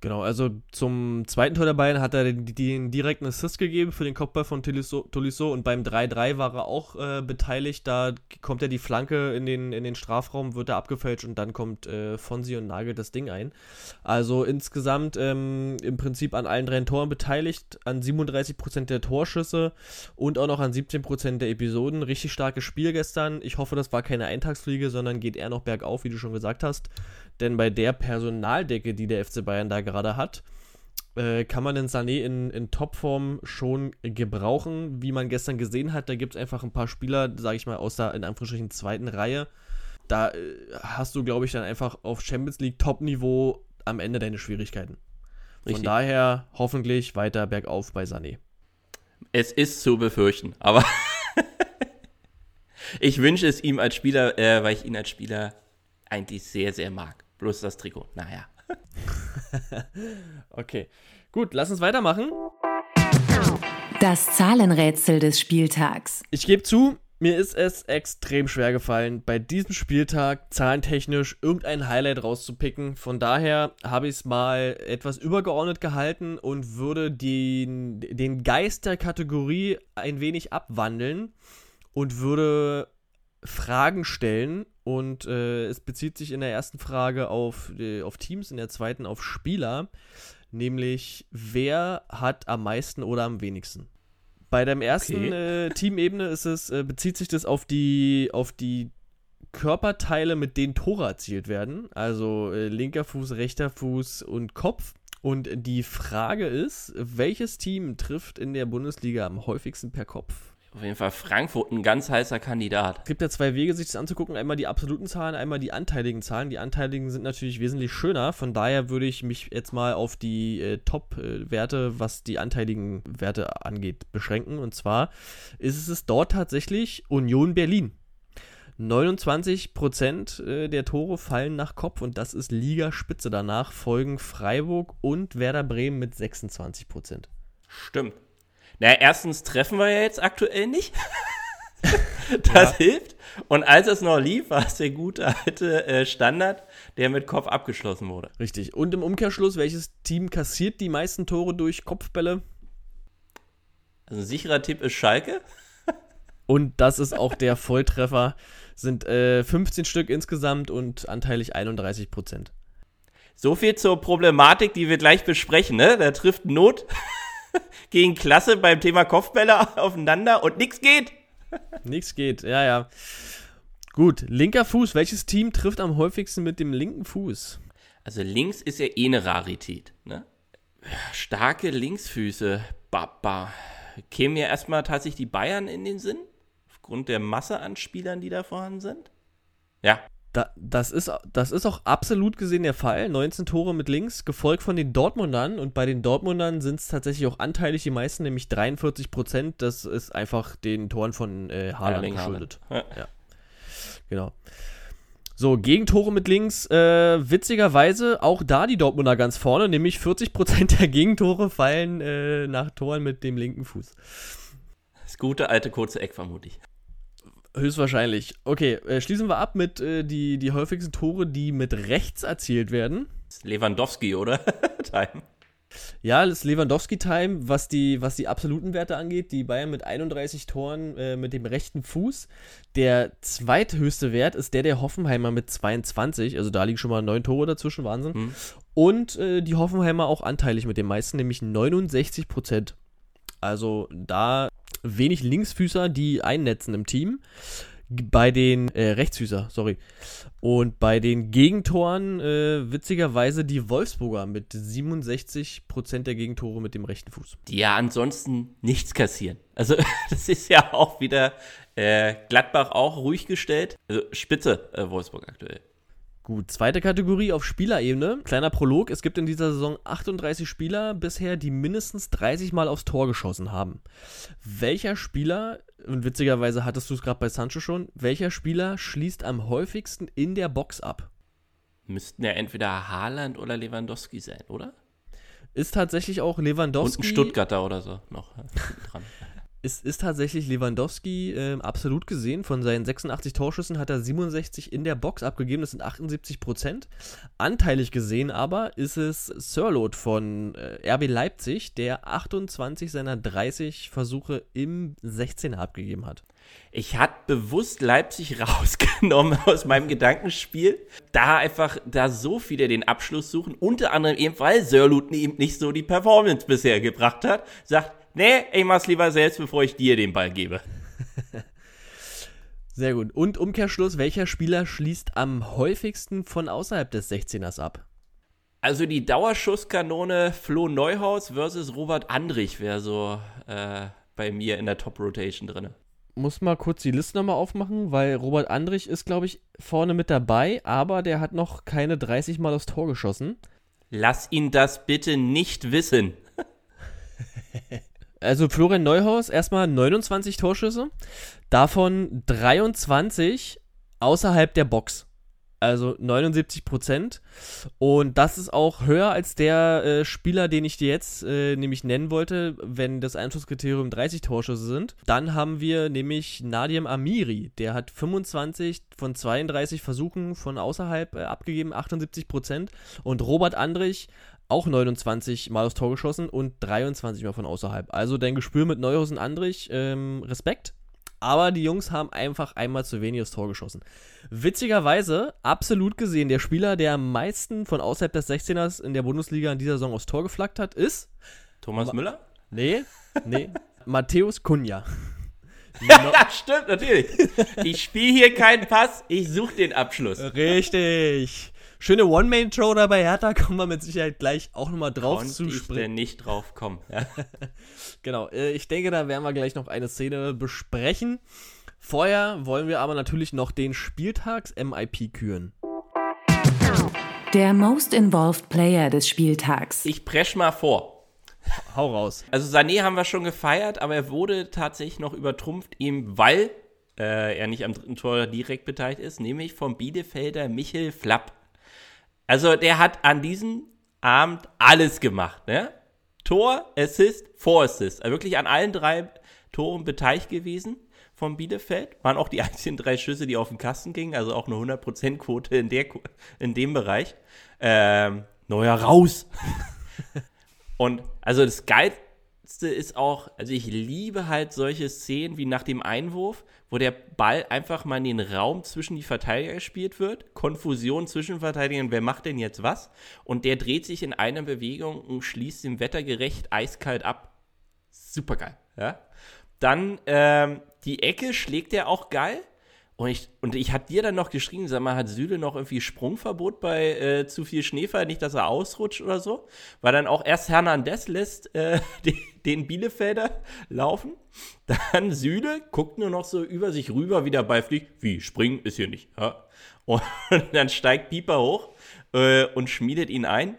Genau, also zum zweiten Tor der Bayern hat er den, den direkten Assist gegeben für den Kopfball von Tolisso, und beim 3-3 war er auch äh, beteiligt. Da kommt er die Flanke in den, in den Strafraum, wird er abgefälscht und dann kommt äh, Fonsi und nagelt das Ding ein. Also insgesamt ähm, im Prinzip an allen drei Toren beteiligt, an 37% der Torschüsse und auch noch an 17% der Episoden. Richtig starkes Spiel gestern. Ich hoffe, das war keine Eintagsfliege, sondern geht eher noch bergauf, wie du schon gesagt hast. Denn bei der Personaldecke, die der FC Bayern da gerade hat, äh, kann man den Sané in, in Topform schon gebrauchen. Wie man gestern gesehen hat, da gibt es einfach ein paar Spieler, sage ich mal, aus der in Anführungsstrichen zweiten Reihe. Da äh, hast du, glaube ich, dann einfach auf Champions League Top-Niveau am Ende deine Schwierigkeiten. Von Richtig. daher hoffentlich weiter bergauf bei Sané. Es ist zu befürchten, aber [LAUGHS] ich wünsche es ihm als Spieler, äh, weil ich ihn als Spieler eigentlich sehr, sehr mag. Bloß das Trikot. Naja. [LAUGHS] Okay, gut, lass uns weitermachen. Das Zahlenrätsel des Spieltags. Ich gebe zu, mir ist es extrem schwer gefallen, bei diesem Spieltag zahlentechnisch irgendein Highlight rauszupicken. Von daher habe ich es mal etwas übergeordnet gehalten und würde den, den Geist der Kategorie ein wenig abwandeln und würde Fragen stellen. Und äh, es bezieht sich in der ersten Frage auf, äh, auf Teams, in der zweiten auf Spieler. Nämlich, wer hat am meisten oder am wenigsten? Bei der ersten Okay. äh, Teamebene ist es, äh, bezieht sich das auf die, auf die Körperteile, mit denen Tore erzielt werden. Also äh, linker Fuß, rechter Fuß und Kopf. Und die Frage ist, welches Team trifft in der Bundesliga am häufigsten per Kopf? Auf jeden Fall Frankfurt ein ganz heißer Kandidat. Es gibt ja zwei Wege, sich das anzugucken. Einmal die absoluten Zahlen, einmal die anteiligen Zahlen. Die anteiligen sind natürlich wesentlich schöner. Von daher würde ich mich jetzt mal auf die äh, Top-Werte, was die anteiligen Werte angeht, beschränken. Und zwar ist es dort tatsächlich Union Berlin. 29% äh, der Tore fallen nach Kopf und das ist Ligaspitze. Danach folgen Freiburg und Werder Bremen mit 26%. Stimmt. Naja, erstens treffen wir ja jetzt aktuell nicht. [LAUGHS] das hilft. Und als es noch lief, war es der gute alte äh, Standard, der mit Kopf abgeschlossen wurde. Richtig. Und im Umkehrschluss, welches Team kassiert die meisten Tore durch Kopfbälle? Also ein sicherer Tipp ist Schalke. Und das ist auch der Volltreffer. Sind äh, 15 Stück insgesamt und anteilig 31 Prozent. So viel zur Problematik, die wir gleich besprechen. Ne? Da trifft Not [LAUGHS] gegen Klasse beim Thema Kopfbälle [LAUGHS] aufeinander und nichts geht. Nichts geht, ja, ja. Gut, linker Fuß. Welches Team trifft am häufigsten mit dem linken Fuß? Also links ist ja eh eine Rarität. Ne? Starke Linksfüße. Baba. Kämen ja erstmal tatsächlich die Bayern in den Sinn? Aufgrund der Masse an Spielern, die da vorhanden sind? Ja, Da, das, ist, das ist auch absolut gesehen der Fall. 19 Tore mit links, gefolgt von den Dortmundern. Und bei den Dortmundern sind es tatsächlich auch anteilig die meisten, nämlich 43 Prozent. Das ist einfach den Toren von äh, Haaland geschuldet. Haaland. Ja. Genau. So, Gegentore mit links. Äh, witzigerweise auch da die Dortmunder ganz vorne, nämlich 40% der Gegentore fallen äh, nach Toren mit dem linken Fuß. Das gute alte kurze Eck vermute ich. Höchstwahrscheinlich. Okay, äh, schließen wir ab mit äh, die, die häufigsten Tore, die mit rechts erzielt werden. Lewandowski, oder? [LAUGHS] Time. Ja, das ist Lewandowski-Time, was die, was die absoluten Werte angeht. Die Bayern mit 31 Toren äh, mit dem rechten Fuß. Der zweithöchste Wert ist der der Hoffenheimer mit 22. Also da liegen schon mal neun Tore dazwischen, Wahnsinn. Hm. Und äh, die Hoffenheimer auch anteilig mit den meisten, nämlich 69 Prozent. Also da wenig Linksfüßer, die einnetzen im Team. Bei den äh, Rechtsfüßer, sorry. Und bei den Gegentoren äh, witzigerweise die Wolfsburger mit 67% der Gegentore mit dem rechten Fuß. Die ja ansonsten nichts kassieren. Also, [LAUGHS] das ist ja auch wieder äh, Gladbach auch ruhig gestellt. Also, Spitze äh, Wolfsburg aktuell. Gut, zweite Kategorie auf Spielerebene. Kleiner Prolog. Es gibt in dieser Saison 38 Spieler bisher, die mindestens 30 Mal aufs Tor geschossen haben. Welcher Spieler, und witzigerweise hattest du es gerade bei Sancho schon, welcher Spieler schließt am häufigsten in der Box ab? Müssten ja entweder Haaland oder Lewandowski sein, oder? Ist tatsächlich auch Und Lewandowski. ein Stuttgarter oder so noch dran. [LAUGHS] Es ist tatsächlich Lewandowski äh, absolut gesehen. Von seinen 86 Torschüssen hat er 67 in der Box abgegeben. Das sind 78 Prozent. Anteilig gesehen aber ist es Sirlot von äh, RB Leipzig, der 28 seiner 30 Versuche im 16er abgegeben hat. Ich hatte bewusst Leipzig [LAUGHS] rausgenommen aus meinem Gedankenspiel, da einfach da so viele den Abschluss suchen, unter anderem eben, weil Sörlut eben nicht so die Performance bisher gebracht hat, sagt, nee, ich mach's lieber selbst, bevor ich dir den Ball gebe. [LAUGHS] Sehr gut. Und Umkehrschluss, welcher Spieler schließt am häufigsten von außerhalb des 16ers ab? Also die Dauerschusskanone Flo Neuhaus versus Robert Andrich wäre so äh, bei mir in der Top-Rotation drin. Muss mal kurz die Liste nochmal aufmachen, weil Robert Andrich ist, glaube ich, vorne mit dabei, aber der hat noch keine 30 Mal aufs Tor geschossen. Lass ihn das bitte nicht wissen. [LAUGHS] Also Florian Neuhaus erstmal 29 Torschüsse, davon 23 außerhalb der Box. Also 79 Prozent. Und das ist auch höher als der äh, Spieler, den ich dir jetzt äh, nämlich nennen wollte, wenn das Einschusskriterium 30 Torschüsse sind. Dann haben wir nämlich Nadim Amiri. Der hat 25 von 32 Versuchen von außerhalb äh, abgegeben, 78 Prozent. Und Robert Andrich auch 29 Mal aufs Tor geschossen und 23 Mal von außerhalb. Also dein Gespür mit Neuhausen Andrich, ähm, Respekt. Aber die Jungs haben einfach einmal zu wenig aufs Tor geschossen. Witzigerweise, absolut gesehen, der Spieler, der am meisten von außerhalb des 16ers in der Bundesliga in dieser Saison aufs Tor geflaggt hat, ist. Thomas Ma Müller? Nee, nee. [LAUGHS] Matthäus Kunja. Ja, [LAUGHS] stimmt, natürlich. Ich spiele hier keinen Pass, ich suche den Abschluss. Richtig schöne One-Man-Show da bei Hertha, kommen wir mit Sicherheit gleich auch nochmal drauf Konnte zu sprechen. Ich nicht drauf kommen. Ja. [LAUGHS] genau, äh, ich denke, da werden wir gleich noch eine Szene besprechen. Vorher wollen wir aber natürlich noch den Spieltags-MIP küren. Der Most Involved Player des Spieltags. Ich presch mal vor. Hau raus. Also Sané haben wir schon gefeiert, aber er wurde tatsächlich noch übertrumpft, ihm weil äh, er nicht am dritten Tor direkt beteiligt ist, nämlich vom Bielefelder Michel Flapp. Also der hat an diesem Abend alles gemacht, ne? Tor, Assist, Vorassist. Also wirklich an allen drei Toren beteiligt gewesen vom Bielefeld. Waren auch die [LAUGHS] einzigen drei Schüsse, die auf den Kasten gingen, also auch eine 100%-Quote in, in dem Bereich. Ähm, neuer raus. [LAUGHS] Und also das Geilste ist auch, also ich liebe halt solche Szenen wie nach dem Einwurf, wo der Ball einfach mal in den Raum zwischen die Verteidiger gespielt wird, Konfusion zwischen Verteidigern, wer macht denn jetzt was? Und der dreht sich in einer Bewegung und schließt dem Wettergerecht eiskalt ab. Supergeil, ja. Dann ähm, die Ecke schlägt er auch geil. Und ich, und ich hatte dir dann noch geschrieben, sag mal, hat Süle noch irgendwie Sprungverbot bei äh, zu viel Schneefall, nicht, dass er ausrutscht oder so? Weil dann auch erst Hernandez lässt äh, [LAUGHS] den, den Bielefelder laufen. Dann Süle guckt nur noch so über sich rüber, wie der Ball fliegt. Wie, springen ist hier nicht. Ja. Und dann steigt Pieper hoch äh, und schmiedet ihn ein.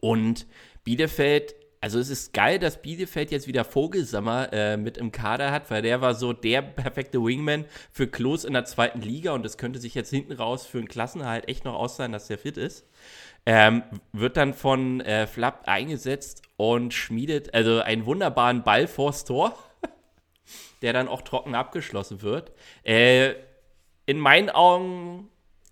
Und Bielefeld also es ist geil, dass Bielefeld jetzt wieder Vogelsammer äh, mit im Kader hat, weil der war so der perfekte Wingman für Klos in der zweiten Liga und das könnte sich jetzt hinten raus für einen Klassenerhalt echt noch auszahlen, dass der fit ist. Ähm, wird dann von äh, Flapp eingesetzt und schmiedet also einen wunderbaren Ball vors Tor, [LAUGHS] der dann auch trocken abgeschlossen wird. Äh, in meinen Augen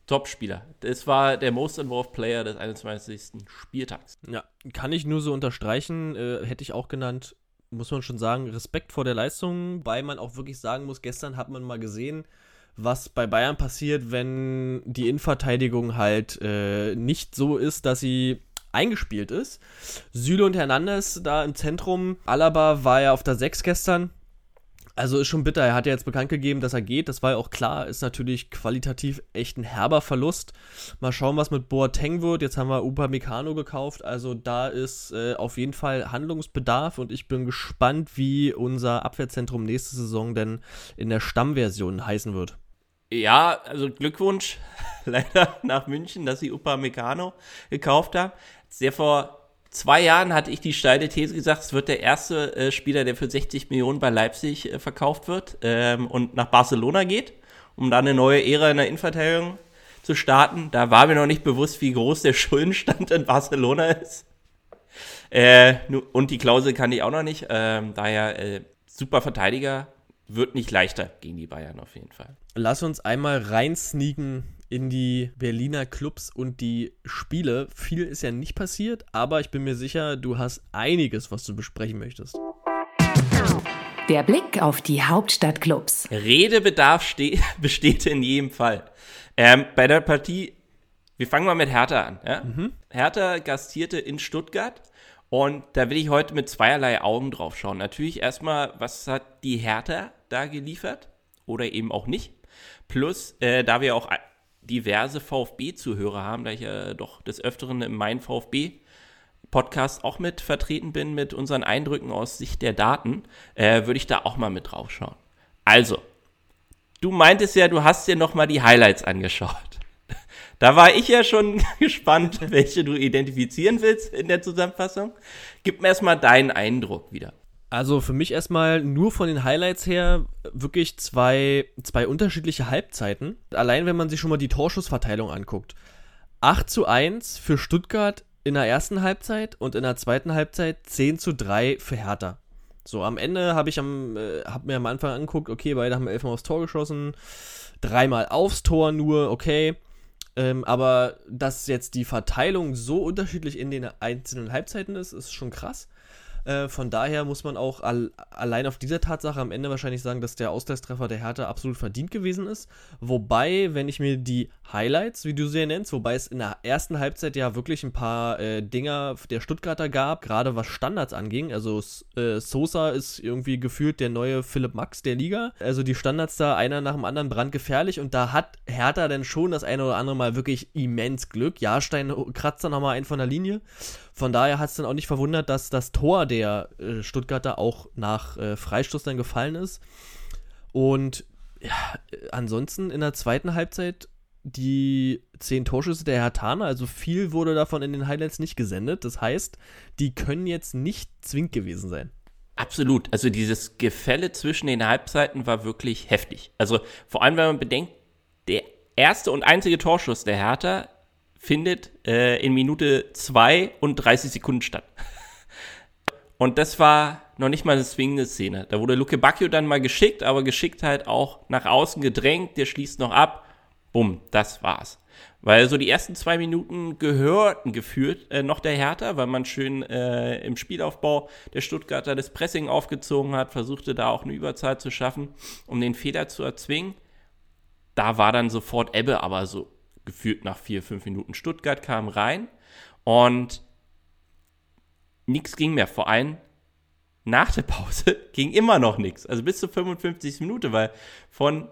Top-Spieler. Das war der Most Involved Player des 21. Spieltags. Ja, kann ich nur so unterstreichen. Äh, hätte ich auch genannt, muss man schon sagen, Respekt vor der Leistung, weil man auch wirklich sagen muss, gestern hat man mal gesehen, was bei Bayern passiert, wenn die Innenverteidigung halt äh, nicht so ist, dass sie eingespielt ist. Süle und Hernandez da im Zentrum. Alaba war ja auf der 6 gestern. Also ist schon bitter. Er hat ja jetzt bekannt gegeben, dass er geht. Das war ja auch klar. Ist natürlich qualitativ echt ein herber Verlust. Mal schauen, was mit Boateng wird. Jetzt haben wir Upamecano gekauft. Also da ist äh, auf jeden Fall Handlungsbedarf und ich bin gespannt, wie unser Abwehrzentrum nächste Saison denn in der Stammversion heißen wird. Ja, also Glückwunsch [LAUGHS] leider nach München, dass sie Upamecano gekauft haben. Sehr vor zwei Jahren hatte ich die steile These gesagt, es wird der erste äh, Spieler, der für 60 Millionen bei Leipzig äh, verkauft wird ähm, und nach Barcelona geht, um dann eine neue Ära in der Innenverteidigung zu starten. Da war mir noch nicht bewusst, wie groß der [LAUGHS] Schuldenstand in Barcelona ist. Äh, und die Klausel kann ich auch noch nicht. Ähm, daher äh, super Verteidiger, wird nicht leichter gegen die Bayern auf jeden Fall. Lass uns einmal reinsneaken in die Berliner Clubs und die Spiele. Viel ist ja nicht passiert, aber ich bin mir sicher, du hast einiges, was du besprechen möchtest. Der Blick auf die Hauptstadtclubs. Redebedarf [LAUGHS] besteht in jedem Fall. Ähm, bei der Partie, wir fangen mal mit Hertha an. Ja? Mhm. Hertha gastierte in Stuttgart und da will ich heute mit zweierlei Augen drauf schauen. Natürlich erstmal, was hat die Hertha da geliefert oder eben auch nicht. Plus, äh, da wir auch diverse VfB-Zuhörer haben, da ich ja doch des Öfteren in meinem VfB-Podcast auch mit vertreten bin, mit unseren Eindrücken aus Sicht der Daten, äh, würde ich da auch mal mit drauf schauen. Also, du meintest ja, du hast dir nochmal die Highlights angeschaut. [LAUGHS] Da war ich ja schon [LAUGHS] gespannt, welche du identifizieren willst in der Zusammenfassung. Gib mir erstmal deinen Eindruck wieder. Also für mich erstmal nur von den Highlights her wirklich zwei, zwei unterschiedliche Halbzeiten. Allein wenn man sich schon mal die Torschussverteilung anguckt. 8 zu 1 für Stuttgart in der ersten Halbzeit und in der zweiten Halbzeit 10 zu 3 für Hertha. So, am Ende habe ich am, äh, hab mir am Anfang angeguckt, okay, beide haben elfmal aufs Tor geschossen, dreimal aufs Tor nur, okay. Ähm, aber dass jetzt die Verteilung so unterschiedlich in den einzelnen Halbzeiten ist, ist schon krass. Äh, von daher muss man auch al allein auf dieser Tatsache am Ende wahrscheinlich sagen, dass der Ausgleichstreffer der Hertha absolut verdient gewesen ist. Wobei, wenn ich mir die Highlights, wie du sie nennst, wobei es in der ersten Halbzeit ja wirklich ein paar äh, Dinger der Stuttgarter gab, gerade was Standards anging. Also äh, Sosa ist irgendwie gefühlt der neue Philipp Max der Liga. Also die Standards da einer nach dem anderen brandgefährlich und da hat Hertha dann schon das eine oder andere Mal wirklich immens Glück. Jahrstein kratzt da nochmal einen von der Linie. Von daher hat es dann auch nicht verwundert, dass das Tor der äh, Stuttgarter auch nach äh, Freistoß dann gefallen ist. Und ja, ansonsten in der zweiten Halbzeit die zehn Torschüsse der Hertaner, also viel wurde davon in den Highlights nicht gesendet. Das heißt, die können jetzt nicht zwingend gewesen sein. Absolut. Also dieses Gefälle zwischen den Halbzeiten war wirklich heftig. Also vor allem, wenn man bedenkt, der erste und einzige Torschuss der Hertha findet äh, in Minute 2 und 30 Sekunden statt. [LAUGHS] Und das war noch nicht mal eine zwingende Szene. Da wurde Luke Bacchio dann mal geschickt, aber geschickt halt auch nach außen gedrängt, der schließt noch ab. Bumm, das war's. Weil so die ersten zwei Minuten gehörten geführt äh, noch der Hertha, weil man schön äh, im Spielaufbau der Stuttgarter das Pressing aufgezogen hat, versuchte da auch eine Überzahl zu schaffen, um den Fehler zu erzwingen. Da war dann sofort Ebbe, aber so gefühlt nach vier, fünf Minuten Stuttgart kam rein und nichts ging mehr. Vor allem nach der Pause [LAUGHS] ging immer noch nichts. Also bis zur 55. Minute, weil von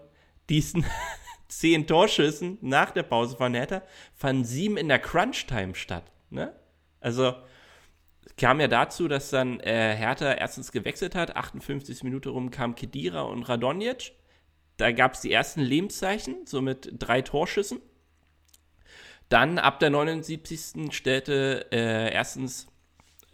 diesen [LAUGHS] zehn Torschüssen nach der Pause von Hertha fanden sieben in der Crunch-Time statt. Ne? Also kam ja dazu, dass dann äh, Hertha erstens gewechselt hat. 58 Minuten rum kam Kedira und Radonjic. Da gab es die ersten Lebenszeichen, so mit drei Torschüssen. Dann ab der 79. stellte äh, erstens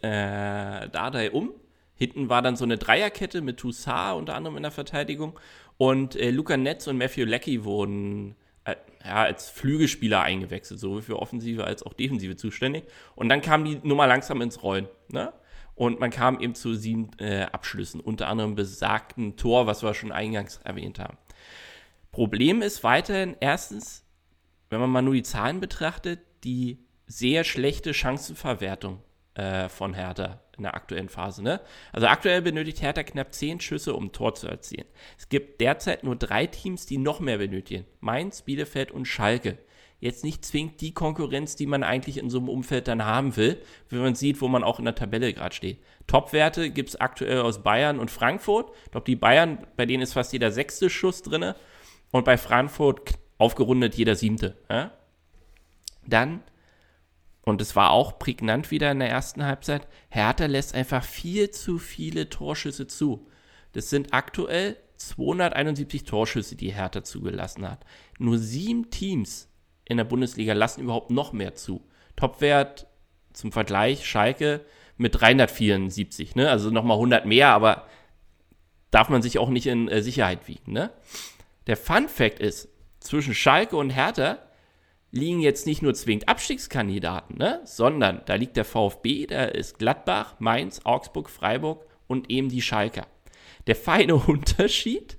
äh, Dardai um. Hinten war dann so eine Dreierkette mit Toussaint unter anderem in der Verteidigung. Und äh, Luca Netz und Matthew Leckie wurden äh, ja, als Flügelspieler eingewechselt, sowohl für Offensive als auch Defensive zuständig. Und dann kam die Nummer langsam ins Rollen. Ne? Und man kam eben zu sieben äh, Abschlüssen, unter anderem besagten Tor, was wir schon eingangs erwähnt haben. Problem ist weiterhin erstens, wenn man mal nur die Zahlen betrachtet, die sehr schlechte Chancenverwertung äh, von Hertha in der aktuellen Phase. Ne? Also aktuell benötigt Hertha knapp 10 Schüsse, um ein Tor zu erzielen. Es gibt derzeit nur drei Teams, die noch mehr benötigen. Mainz, Bielefeld und Schalke. Jetzt nicht zwingend die Konkurrenz, die man eigentlich in so einem Umfeld dann haben will, wenn man sieht, wo man auch in der Tabelle gerade steht. Topwerte gibt es aktuell aus Bayern und Frankfurt. Ich glaube, die Bayern, bei denen ist fast jeder sechste Schuss drin. Und bei Frankfurt aufgerundet jeder siebte. Ja? Dann, und es war auch prägnant wieder in der ersten Halbzeit, Hertha lässt einfach viel zu viele Torschüsse zu. Das sind aktuell 271 Torschüsse, die Hertha zugelassen hat. Nur sieben Teams in der Bundesliga lassen überhaupt noch mehr zu. Topwert zum Vergleich Schalke mit 374, ne? also nochmal 100 mehr, aber darf man sich auch nicht in äh, Sicherheit wiegen. Ne? Der Fun Fact ist, zwischen Schalke und Hertha liegen jetzt nicht nur zwingend Abstiegskandidaten, ne? sondern da liegt der VfB, da ist Gladbach, Mainz, Augsburg, Freiburg und eben die Schalker. Der feine [LAUGHS] Unterschied,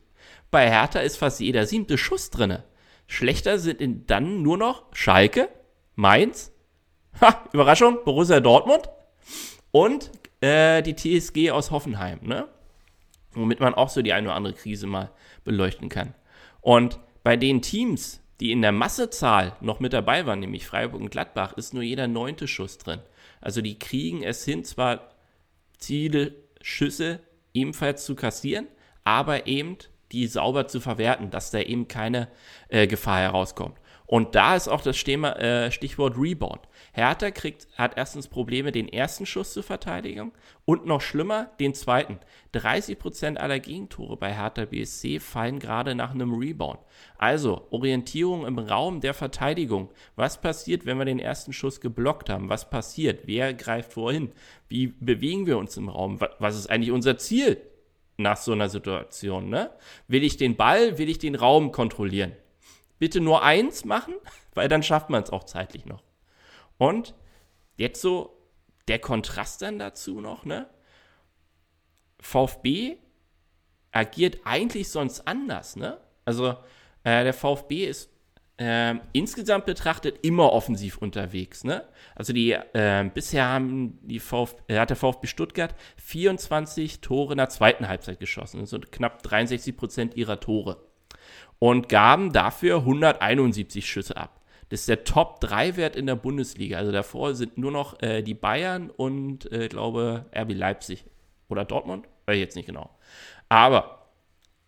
bei Hertha ist fast jeder siebte Schuss drinne. Schlechter sind dann nur noch Schalke, Mainz, ha, Überraschung, Borussia Dortmund und äh, die TSG aus Hoffenheim, ne? Womit man auch so die eine oder andere Krise mal beleuchten kann. Und bei den Teams, die in der Massezahl noch mit dabei waren, nämlich Freiburg und Gladbach, ist nur jeder neunte Schuss drin. Also die kriegen es hin, zwar Ziele, Schüsse ebenfalls zu kassieren, aber eben die sauber zu verwerten, dass da eben keine äh, Gefahr herauskommt. Und da ist auch das Thema, äh, Stichwort Rebound. Hertha kriegt, hat erstens Probleme, den ersten Schuss zu verteidigen und noch schlimmer, den zweiten. 30% aller Gegentore bei Hertha BSC fallen gerade nach einem Rebound. Also Orientierung im Raum der Verteidigung. Was passiert, wenn wir den ersten Schuss geblockt haben? Was passiert? Wer greift vorhin? Wie bewegen wir uns im Raum? Was ist eigentlich unser Ziel nach so einer Situation? Ne? Will ich den Ball? Will ich den Raum kontrollieren? Bitte nur eins machen, [LAUGHS] weil dann schafft man es auch zeitlich noch. Und jetzt so der Kontrast dann dazu noch, ne? VfB agiert eigentlich sonst anders, ne? Also äh, der VfB ist äh, insgesamt betrachtet immer offensiv unterwegs, ne? Also die äh, bisher haben die VfB, äh, hat der VfB Stuttgart 24 Tore in der zweiten Halbzeit geschossen, also knapp 63 Prozent ihrer Tore und gaben dafür 171 Schüsse ab. Das ist der Top-3-Wert in der Bundesliga. Also davor sind nur noch äh, die Bayern und, äh, glaube, RB Leipzig oder Dortmund. Weiß ich jetzt nicht genau. Aber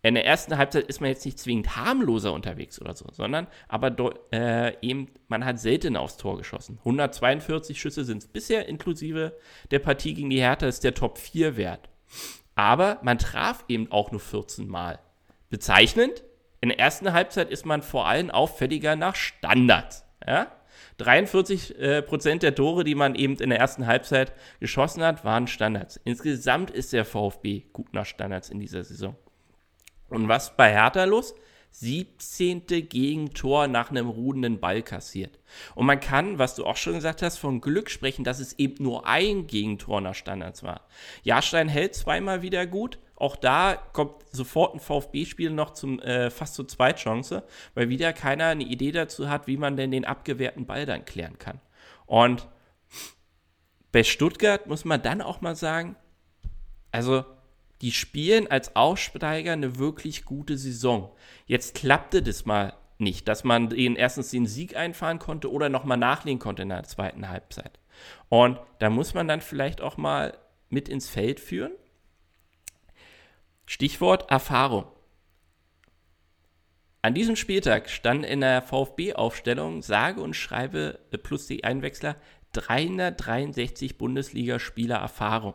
in der ersten Halbzeit ist man jetzt nicht zwingend harmloser unterwegs oder so, sondern aber äh, eben, man hat selten aufs Tor geschossen. 142 Schüsse sind es bisher, inklusive der Partie gegen die Hertha, ist der Top-4-Wert. Aber man traf eben auch nur 14 Mal. Bezeichnend, in der ersten Halbzeit ist man vor allem auffälliger nach Standards. Ja? 43 äh, Prozent der Tore, die man eben in der ersten Halbzeit geschossen hat, waren Standards. Insgesamt ist der VfB gut nach Standards in dieser Saison. Und was bei Hertha los? 17. Gegentor nach einem ruhenden Ball kassiert. Und man kann, was du auch schon gesagt hast, von Glück sprechen, dass es eben nur ein Gegentor nach Standards war. Jahrstein hält zweimal wieder gut. Auch da kommt sofort ein VfB-Spiel noch zum äh, fast zur Zweitchance, weil wieder keiner eine Idee dazu hat, wie man denn den abgewehrten Ball dann klären kann. Und bei Stuttgart muss man dann auch mal sagen, also die spielen als Aufsteiger eine wirklich gute Saison. Jetzt klappte das mal nicht, dass man den, erstens den Sieg einfahren konnte oder nochmal nachlegen konnte in der zweiten Halbzeit. Und da muss man dann vielleicht auch mal mit ins Feld führen. Stichwort Erfahrung. An diesem Spieltag stand in der VfB-Aufstellung sage und schreibe plus die Einwechsler 363 Bundesligaspieler Erfahrung.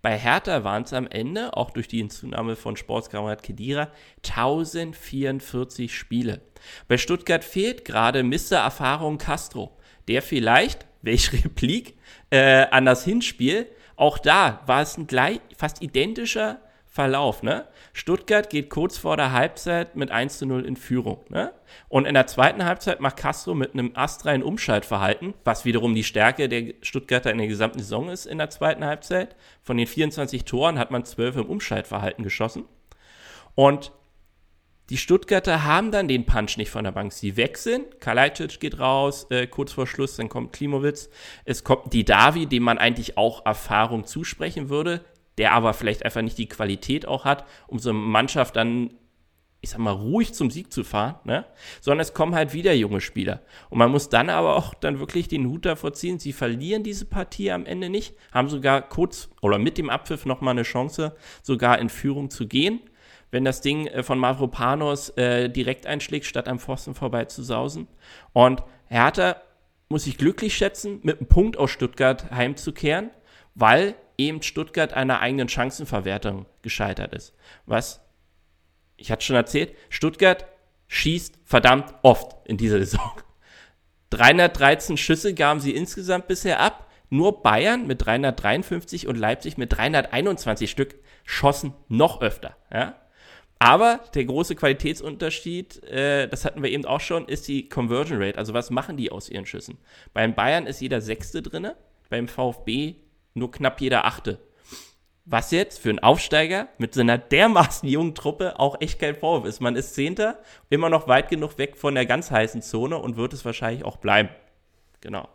Bei Hertha waren es am Ende, auch durch die Hinzunahme von Sportskamerad Kedira, 1044 Spiele. Bei Stuttgart fehlt gerade Mr. Erfahrung Castro, der vielleicht, [LAUGHS] welche Replik, äh, an das Hinspiel, auch da war es ein gleich, fast identischer Verlauf, ne? Stuttgart geht kurz vor der Halbzeit mit 1 zu 0 in Führung, ne? Und in der zweiten Halbzeit macht Castro mit einem astreinen Umschaltverhalten, was wiederum die Stärke der Stuttgarter in der gesamten Saison ist in der zweiten Halbzeit. Von den 24 Toren hat man 12 im Umschaltverhalten geschossen. Und die Stuttgarter haben dann den Punch nicht von der Bank. Sie wechseln. Kalajdzic geht raus, äh, kurz vor Schluss, dann kommt Klimowitz. Es kommt die Davi, dem man eigentlich auch Erfahrung zusprechen würde der aber vielleicht einfach nicht die Qualität auch hat, um so eine Mannschaft dann, ich sag mal, ruhig zum Sieg zu fahren, ne? Sondern es kommen halt wieder junge Spieler. Und man muss dann aber auch dann wirklich den Hut davor ziehen. Sie verlieren diese Partie am Ende nicht, haben sogar kurz oder mit dem Abpfiff nochmal eine Chance, sogar in Führung zu gehen. Wenn das Ding äh, von Mavropanos äh, direkt einschlägt, statt am Pfosten vorbei zu sausen. Und Hertha muss ich glücklich schätzen, mit einem Punkt aus Stuttgart heimzukehren, weil eben Stuttgart einer eigenen Chancenverwertung gescheitert ist. Was, ich hatte schon erzählt, Stuttgart schießt verdammt oft in dieser Saison. [LAUGHS] 313 Schüsse gaben sie insgesamt bisher ab. Nur Bayern mit 353 und Leipzig mit 321 Stück schossen noch öfter. Ja? Aber der große Qualitätsunterschied, äh, das hatten wir eben auch schon, ist die Conversion Rate. Also was machen die aus ihren Schüssen? Beim Bayern ist jeder Sechste drinne, beim VfB nur knapp jeder Achte. Was jetzt für einen Aufsteiger mit so einer dermaßen jungen Truppe auch echt kein Vorwurf ist. Man ist Zehnter, immer noch weit genug weg von der ganz heißen Zone und wird es wahrscheinlich auch bleiben. Genau.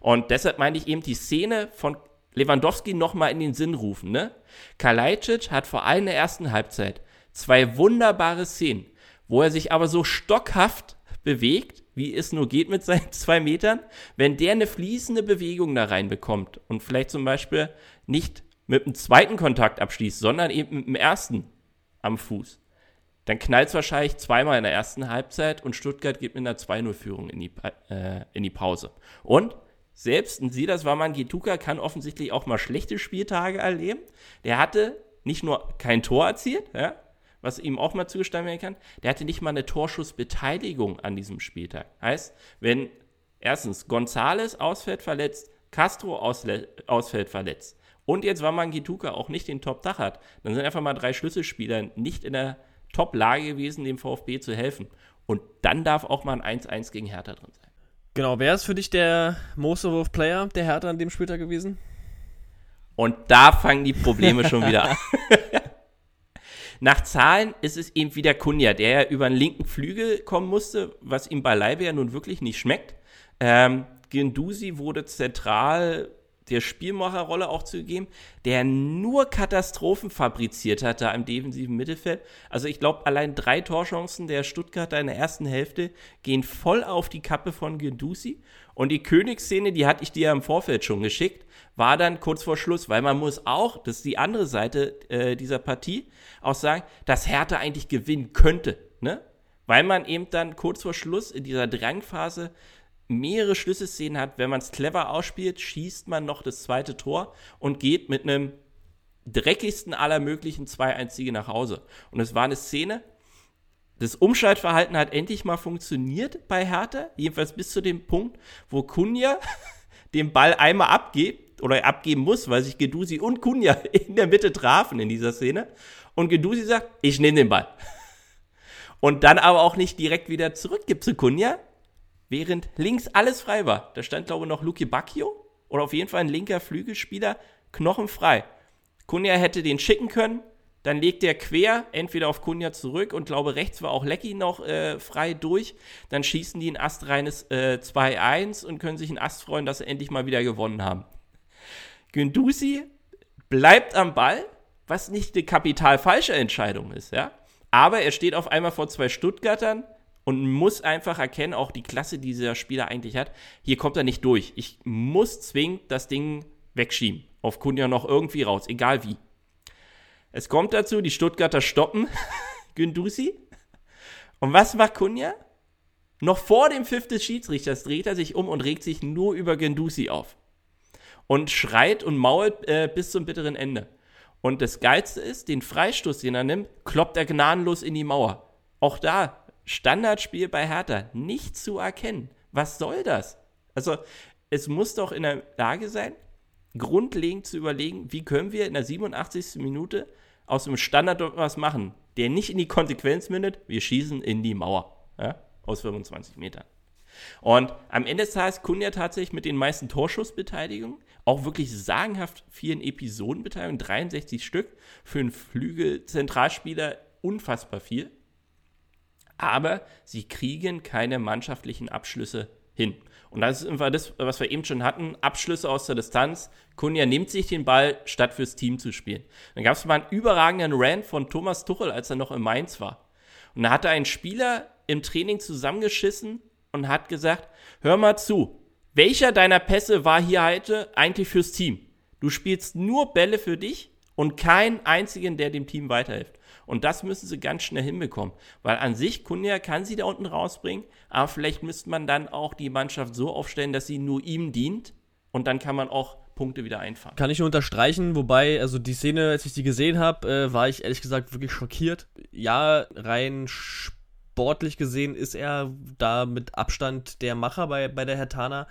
Und deshalb meine ich eben die Szene von Lewandowski nochmal in den Sinn rufen. Ne? Kalajdzic hat vor allem in der ersten Halbzeit zwei wunderbare Szenen, wo er sich aber so stockhaft bewegt, wie es nur geht mit seinen [LAUGHS] zwei Metern. Wenn der eine fließende Bewegung da reinbekommt und vielleicht zum Beispiel nicht mit dem zweiten Kontakt abschließt, sondern eben mit dem ersten am Fuß, dann knallt es wahrscheinlich zweimal in der ersten Halbzeit und Stuttgart geht mit einer 2-0-Führung in, die, äh, in die Pause. Und selbst ein Silas Waman Gituka kann offensichtlich auch mal schlechte Spieltage erleben. Der hatte nicht nur kein Tor erzielt, ja, was ihm auch mal zugestanden werden kann, der hatte nicht mal eine Torschussbeteiligung an diesem Spieltag. Heißt, wenn erstens Gonzales ausfällt verletzt, Castro ausfällt verletzt und jetzt Waman Gituka auch nicht den Top-Dach hat, dann sind einfach mal drei Schlüsselspieler nicht in der Top-Lage gewesen, dem VfB zu helfen. Und dann darf auch mal ein 1-1 gegen Hertha drin sein. Genau, wer ist für dich der Most of Player der Hertha an dem Spieltag gewesen? Und da fangen die Probleme schon wieder an. [LAUGHS] Nach Zahlen ist es eben wieder Kunja, der ja über den linken Flügel kommen musste, was ihm beileibe ja nun wirklich nicht schmeckt. Ähm, Gendusi wurde zentral der Spielmacherrolle auch zugegeben, der nur Katastrophen fabriziert hat da im defensiven Mittelfeld. Also ich glaube, allein drei Torchancen der Stuttgarter in der ersten Hälfte gehen voll auf die Kappe von Gendusi. Und die Königsszene, die hatte ich dir ja im Vorfeld schon geschickt, war dann kurz vor Schluss, weil man muss auch, das ist die andere Seite äh, dieser Partie, auch sagen, dass Hertha eigentlich gewinnen könnte, ne? Weil man eben dann kurz vor Schluss in dieser Drangphase mehrere Schlüsselszenen hat. Wenn man es clever ausspielt, schießt man noch das zweite Tor und geht mit einem dreckigsten aller möglichen 2-1-Siege nach Hause. Und es war eine Szene, das Umschaltverhalten hat endlich mal funktioniert bei Hertha, jedenfalls bis zu dem Punkt, wo Kunja [LAUGHS] den Ball einmal abgibt oder abgeben muss, weil sich Gedusi und Kunja [LAUGHS] in der Mitte trafen in dieser Szene. Und Gedusi sagt, ich nehme den Ball. [LAUGHS] Und dann aber auch nicht direkt wieder zurückgibt zu Kunja, während links alles frei war. Da stand, glaube ich, noch Luki Bacchio oder auf jeden Fall ein linker Flügelspieler, knochenfrei. Kunja hätte den schicken können, dann legt er quer, entweder auf Kunja zurück und glaube rechts war auch Lecky noch äh, frei durch. Dann schießen die ein astreines äh, 2-1 und können sich ein Ast freuen, dass sie endlich mal wieder gewonnen haben. Gündusi bleibt am Ball, was nicht eine kapital falsche Entscheidung ist, ja. Aber er steht auf einmal vor zwei Stuttgartern, und muss einfach erkennen, auch die Klasse, die dieser Spieler eigentlich hat, hier kommt er nicht durch. Ich muss zwingend das Ding wegschieben. Auf Kunja noch irgendwie raus, egal wie. Es kommt dazu, die Stuttgarter stoppen [LAUGHS] Gündusi. Und was macht Kunja? Noch vor dem Pfiff des Schiedsrichters dreht er sich um und regt sich nur über Gendusi auf. Und schreit und mault äh, bis zum bitteren Ende. Und das Geilste ist, den Freistoß, den er nimmt, kloppt er gnadenlos in die Mauer. Auch da Standardspiel bei Hertha nicht zu erkennen. Was soll das? Also, es muss doch in der Lage sein, grundlegend zu überlegen, wie können wir in der 87. Minute aus dem Standard was machen, der nicht in die Konsequenz mündet, wir schießen in die Mauer ja, aus 25 Metern. Und am Ende des Tages Kunja tatsächlich mit den meisten Torschussbeteiligungen, auch wirklich sagenhaft vielen Episodenbeteiligungen, 63 Stück, für einen Flügelzentralspieler unfassbar viel aber sie kriegen keine mannschaftlichen Abschlüsse hin. Und das ist einfach das, was wir eben schon hatten, Abschlüsse aus der Distanz. Kunja nimmt sich den Ball, statt fürs Team zu spielen. Dann gab es mal einen überragenden Rant von Thomas Tuchel, als er noch in Mainz war. Und da hat er einen Spieler im Training zusammengeschissen und hat gesagt, hör mal zu, welcher deiner Pässe war hier heute eigentlich fürs Team? Du spielst nur Bälle für dich und keinen einzigen, der dem Team weiterhilft. Und das müssen sie ganz schnell hinbekommen. Weil an sich, Kunja kann sie da unten rausbringen, aber vielleicht müsste man dann auch die Mannschaft so aufstellen, dass sie nur ihm dient. Und dann kann man auch Punkte wieder einfahren. Kann ich nur unterstreichen, wobei, also die Szene, als ich die gesehen habe, äh, war ich ehrlich gesagt wirklich schockiert. Ja, rein sportlich gesehen ist er da mit Abstand der Macher bei, bei der Hertana.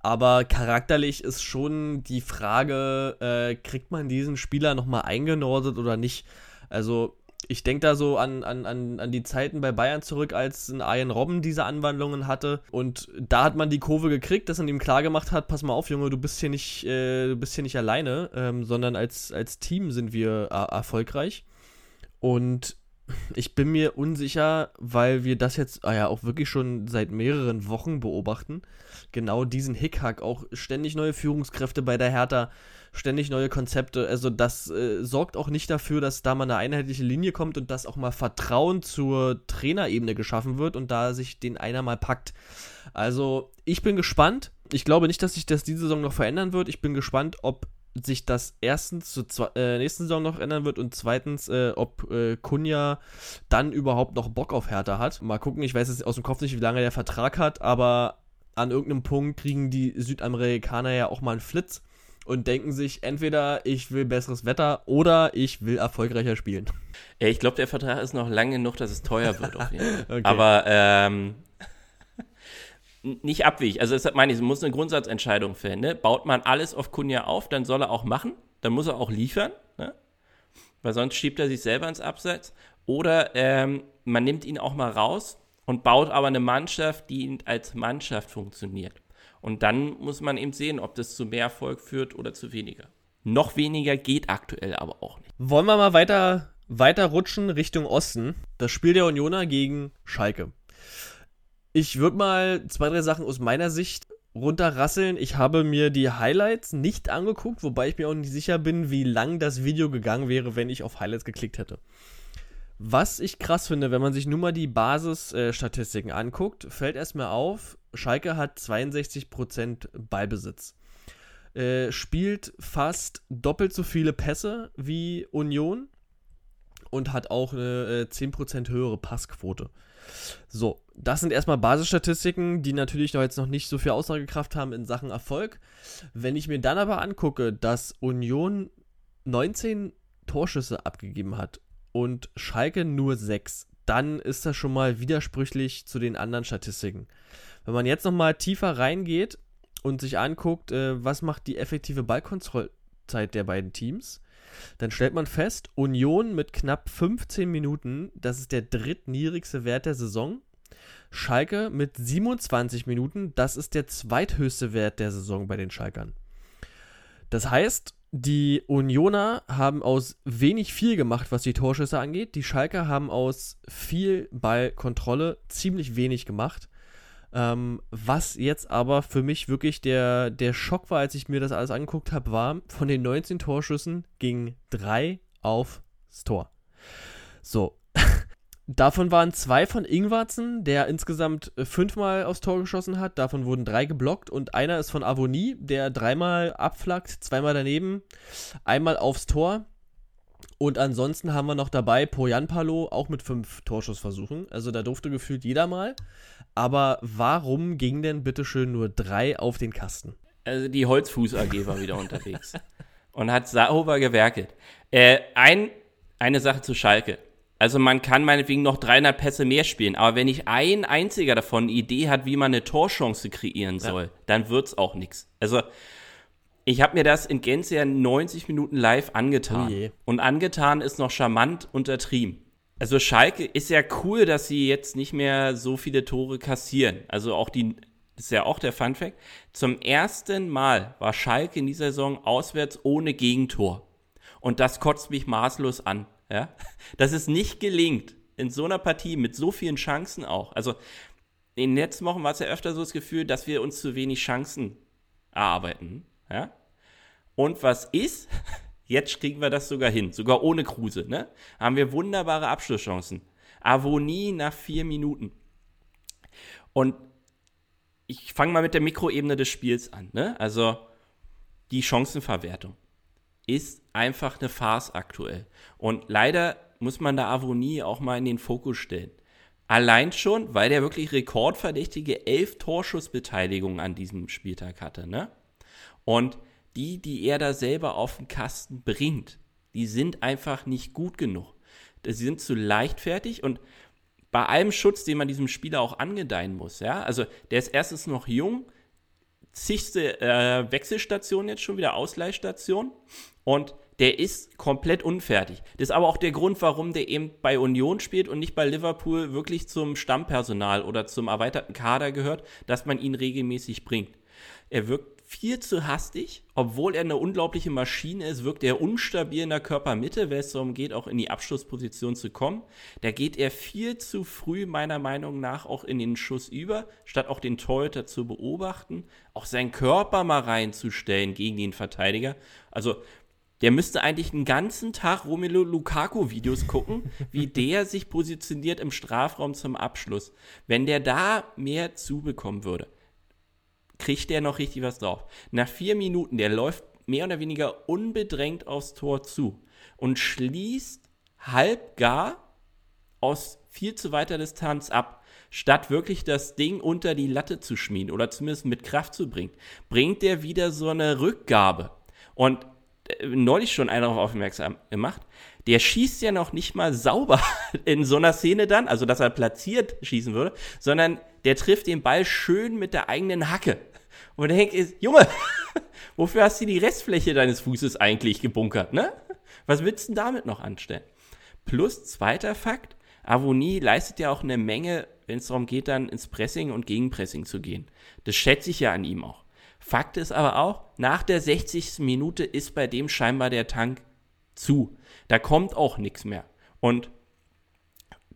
Aber charakterlich ist schon die Frage, äh, kriegt man diesen Spieler nochmal eingenordet oder nicht? Also Ich denke da so an, an, an, an die Zeiten bei Bayern zurück, als ein Ian Robben diese Anwandlungen hatte. Und da hat man die Kurve gekriegt, dass man ihm klargemacht hat, pass mal auf, Junge, du bist hier nicht, äh, du bist hier nicht alleine, ähm, sondern als, als Team sind wir äh, erfolgreich. Und ich bin mir unsicher, weil wir das jetzt ah ja auch wirklich schon seit mehreren Wochen beobachten. Genau diesen Hickhack, auch ständig neue Führungskräfte bei der Hertha, ständig neue Konzepte. Also das äh, sorgt auch nicht dafür, dass da mal eine einheitliche Linie kommt und dass auch mal Vertrauen zur Trainerebene geschaffen wird und da sich den einer mal packt. Also ich bin gespannt. Ich glaube nicht, dass sich das diese Saison noch verändern wird. Ich bin gespannt, ob sich das erstens zur äh, nächsten Saison noch ändern wird und zweitens, äh, ob äh, Kunja dann überhaupt noch Bock auf Hertha hat. Mal gucken, ich weiß jetzt aus dem Kopf nicht, wie lange der Vertrag hat, aber an irgendeinem Punkt kriegen die Südamerikaner ja auch mal einen Flitz und denken sich, entweder ich will besseres Wetter oder ich will erfolgreicher spielen. Ich glaube, der Vertrag ist noch lang genug, dass es teuer wird. [LAUGHS] okay. Aber ähm, nicht abwegig. Also deshalb meine ich, es muss eine Grundsatzentscheidung fällen. Ne? Baut man alles auf Kunja auf, dann soll er auch machen, dann muss er auch liefern, ne? weil sonst schiebt er sich selber ins Abseits. Oder ähm, man nimmt ihn auch mal raus und baut aber eine Mannschaft, die als Mannschaft funktioniert. Und dann muss man eben sehen, ob das zu mehr Erfolg führt oder zu weniger. Noch weniger geht aktuell aber auch nicht. Wollen wir mal weiter, weiter rutschen Richtung Osten? Das Spiel der Unioner gegen Schalke. Ich würde mal zwei, drei Sachen aus meiner Sicht runterrasseln. Ich habe mir die Highlights nicht angeguckt, wobei ich mir auch nicht sicher bin, wie lang das Video gegangen wäre, wenn ich auf Highlights geklickt hätte. Was ich krass finde, wenn man sich nur mal die Basisstatistiken äh, anguckt, fällt erstmal auf, Schalke hat 62% Ballbesitz. Äh, spielt fast doppelt so viele Pässe wie Union und hat auch eine äh, 10% höhere Passquote. So, das sind erstmal Basisstatistiken, die natürlich noch jetzt noch nicht so viel Aussagekraft haben in Sachen Erfolg. Wenn ich mir dann aber angucke, dass Union 19 Torschüsse abgegeben hat und Schalke nur 6, dann ist das schon mal widersprüchlich zu den anderen Statistiken. Wenn man jetzt nochmal tiefer reingeht und sich anguckt, äh, was macht die effektive Ballkontrollzeit der beiden Teams, dann stellt man fest, Union mit knapp 15 Minuten, das ist der drittniedrigste Wert der Saison. Schalke mit 27 Minuten, das ist der zweithöchste Wert der Saison bei den Schalkern. Das heißt, die Unioner haben aus wenig viel gemacht, was die Torschüsse angeht. Die Schalker haben aus viel Ballkontrolle ziemlich wenig gemacht. Ähm, was jetzt aber für mich wirklich der, der Schock war, als ich mir das alles angeguckt habe, war, von den 19 Torschüssen gingen drei aufs Tor. So. [LAUGHS] Davon waren zwei von Ingwarzen, der insgesamt äh, fünfmal aufs Tor geschossen hat. Davon wurden drei geblockt und einer ist von Avonie, der dreimal abflackt, zweimal daneben, einmal aufs Tor. Und ansonsten haben wir noch dabei Poyanpalo, auch mit fünf Torschussversuchen. Also da durfte gefühlt jeder mal. Aber warum ging denn bitteschön nur drei auf den Kasten? Also die Holzfuß AG war wieder unterwegs [LAUGHS] und hat sauber gewerkelt. Äh, ein, eine Sache zu Schalke. Also man kann meinetwegen noch 300 Pässe mehr spielen, aber wenn nicht ein einziger davon eine Idee hat, wie man eine Torchance kreieren soll, ja. dann wird's auch nichts. Also ich habe mir das in Gänze ja 90 Minuten live angetan. Oh und angetan ist noch charmant untertrieben. Also Schalke ist ja cool, dass sie jetzt nicht mehr so viele Tore kassieren. Also auch die, das ist ja auch der Fun Fact. Zum ersten Mal war Schalke in dieser Saison auswärts ohne Gegentor. Und das kotzt mich maßlos an. Ja? Dass es nicht gelingt, in so einer Partie mit so vielen Chancen auch. Also in den letzten Wochen war es ja öfter so das Gefühl, dass wir uns zu wenig Chancen erarbeiten. Ja? Und was ist? [LAUGHS] Jetzt kriegen wir das sogar hin, sogar ohne Kruse. Ne? Haben wir wunderbare Abschlusschancen. Avonie nach vier Minuten. Und ich fange mal mit der Mikroebene des Spiels an. Ne? Also die Chancenverwertung ist einfach eine Farce aktuell. Und leider muss man da Avonie auch mal in den Fokus stellen. Allein schon, weil der wirklich rekordverdächtige elf Torschussbeteiligungen an diesem Spieltag hatte. Ne? Und die, die er da selber auf den Kasten bringt, die sind einfach nicht gut genug. Sie sind zu leichtfertig und bei allem Schutz, den man diesem Spieler auch angedeihen muss, ja, also der ist erstens noch jung, zigste äh, Wechselstation jetzt schon wieder, Ausleihstation und der ist komplett unfertig. Das ist aber auch der Grund, warum der eben bei Union spielt und nicht bei Liverpool wirklich zum Stammpersonal oder zum erweiterten Kader gehört, dass man ihn regelmäßig bringt. Er wirkt viel zu hastig, obwohl er eine unglaubliche Maschine ist, wirkt er unstabil in der Körpermitte, wenn es darum geht, auch in die Abschlussposition zu kommen. Da geht er viel zu früh, meiner Meinung nach, auch in den Schuss über, statt auch den Torhüter zu beobachten, auch seinen Körper mal reinzustellen gegen den Verteidiger. Also der müsste eigentlich einen ganzen Tag Romelu Lukaku-Videos gucken, [LAUGHS] wie der sich positioniert im Strafraum zum Abschluss. Wenn der da mehr zubekommen würde, kriegt der noch richtig was drauf. Nach vier Minuten, der läuft mehr oder weniger unbedrängt aufs Tor zu und schließt halb gar aus viel zu weiter Distanz ab, statt wirklich das Ding unter die Latte zu schmieden oder zumindest mit Kraft zu bringen, bringt der wieder so eine Rückgabe. Und äh, neulich schon einer darauf aufmerksam gemacht, der schießt ja noch nicht mal sauber [LAUGHS] in so einer Szene dann, also dass er platziert schießen würde, sondern der trifft den Ball schön mit der eigenen Hacke. Und der denkt, Junge, [LAUGHS] wofür hast du die Restfläche deines Fußes eigentlich gebunkert, ne? Was willst du denn damit noch anstellen? Plus, zweiter Fakt, Avonie leistet ja auch eine Menge, wenn es darum geht, dann ins Pressing und Gegenpressing zu gehen. Das schätze ich ja an ihm auch. Fakt ist aber auch, nach der 60. Minute ist bei dem scheinbar der Tank zu. Da kommt auch nichts mehr. Und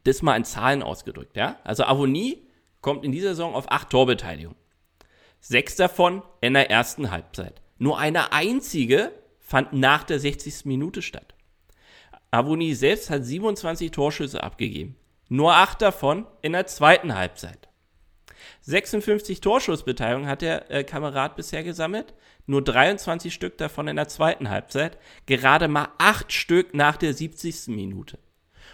das mal in Zahlen ausgedrückt, ja? Also Avonie kommt in dieser Saison auf acht Torbeteiligungen. Sechs davon in der ersten Halbzeit. Nur eine einzige fand nach der 60. Minute statt. Avonie selbst hat 27 Torschüsse abgegeben. Nur acht davon in der zweiten Halbzeit. 56 Torschussbeteiligungen hat der äh, Kamerad bisher gesammelt, nur 23 Stück davon in der zweiten Halbzeit, gerade mal acht Stück nach der 70. Minute.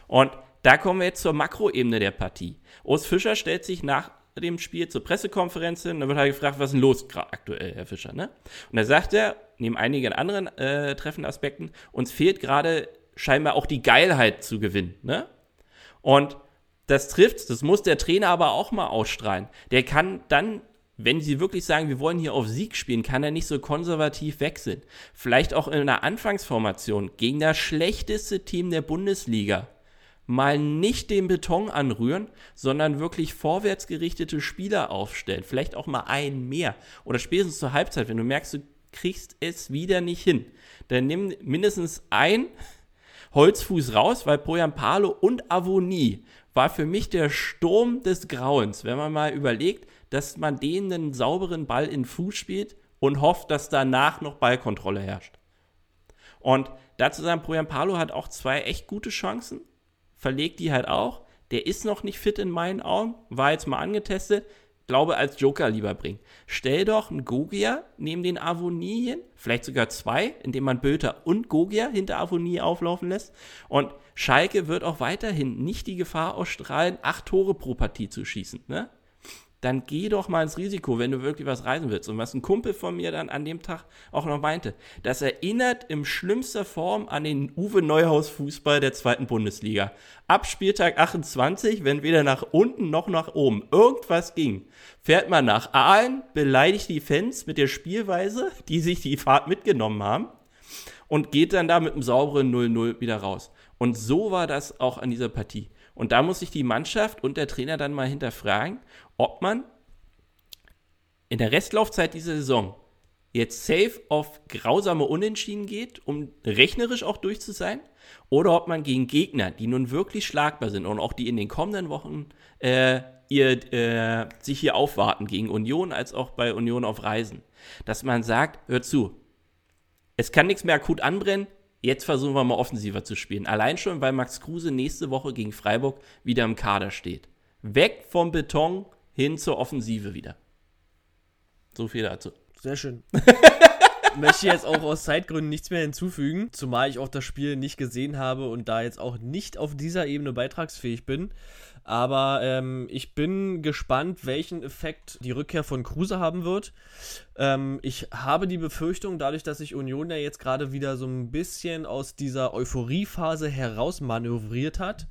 Und da kommen wir jetzt zur Makroebene der Partie. Urs Fischer stellt sich nach dem Spiel zur Pressekonferenz hin, da wird halt gefragt, was ist denn los aktuell, Herr Fischer, ne? Und da sagt er, neben einigen anderen äh, treffenden Aspekten, uns fehlt gerade scheinbar auch die Geilheit zu gewinnen, ne? Und das trifft, das muss der Trainer aber auch mal ausstrahlen. Der kann dann, wenn sie wirklich sagen, wir wollen hier auf Sieg spielen, kann er nicht so konservativ wechseln. Vielleicht auch in einer Anfangsformation gegen das schlechteste Team der Bundesliga mal nicht den Beton anrühren, sondern wirklich vorwärtsgerichtete Spieler aufstellen. Vielleicht auch mal einen mehr. Oder spätestens zur Halbzeit, wenn du merkst, du kriegst es wieder nicht hin. Dann nimm mindestens ein Holzfuß raus, weil Poyan Palo und Avonie war für mich der Sturm des Grauens, wenn man mal überlegt, dass man denen einen sauberen Ball in Fuß spielt und hofft, dass danach noch Ballkontrolle herrscht. Und dazu sagen, Poyan Palo hat auch zwei echt gute Chancen, verlegt die halt auch. Der ist noch nicht fit in meinen Augen, war jetzt mal angetestet, glaube als Joker lieber bringen. Stell doch einen Gogia neben den Avonie hin, vielleicht sogar zwei, indem man Böter und Gogia hinter Avonie auflaufen lässt. Und Schalke wird auch weiterhin nicht die Gefahr ausstrahlen, acht Tore pro Partie zu schießen. Ne? Dann geh doch mal ins Risiko, wenn du wirklich was reisen willst. Und was ein Kumpel von mir dann an dem Tag auch noch meinte, das erinnert in schlimmster Form an den Uwe Neuhaus Fußball der zweiten Bundesliga. Ab Spieltag 28, wenn weder nach unten noch nach oben irgendwas ging, fährt man nach Aalen, beleidigt die Fans mit der Spielweise, die sich die Fahrt mitgenommen haben und geht dann da mit einem sauberen 0-0 wieder raus. Und so war das auch an dieser Partie. Und da muss sich die Mannschaft und der Trainer dann mal hinterfragen, ob man in der Restlaufzeit dieser Saison jetzt safe auf grausame Unentschieden geht, um rechnerisch auch durch zu sein, oder ob man gegen Gegner, die nun wirklich schlagbar sind und auch die in den kommenden Wochen äh, ihr, äh, sich hier aufwarten, gegen Union als auch bei Union auf Reisen, dass man sagt, hör zu, es kann nichts mehr akut anbrennen, Jetzt versuchen wir mal offensiver zu spielen. Allein schon, weil Max Kruse nächste Woche gegen Freiburg wieder im Kader steht. Weg vom Beton hin zur Offensive wieder. So viel dazu. Sehr schön. [LAUGHS] möchte jetzt auch aus Zeitgründen nichts mehr hinzufügen, zumal ich auch das Spiel nicht gesehen habe und da jetzt auch nicht auf dieser Ebene beitragsfähig bin. Aber ähm, ich bin gespannt, welchen Effekt die Rückkehr von Kruse haben wird. Ähm, ich habe die Befürchtung, dadurch, dass sich Union ja jetzt gerade wieder so ein bisschen aus dieser Euphoriephase herausmanövriert hat,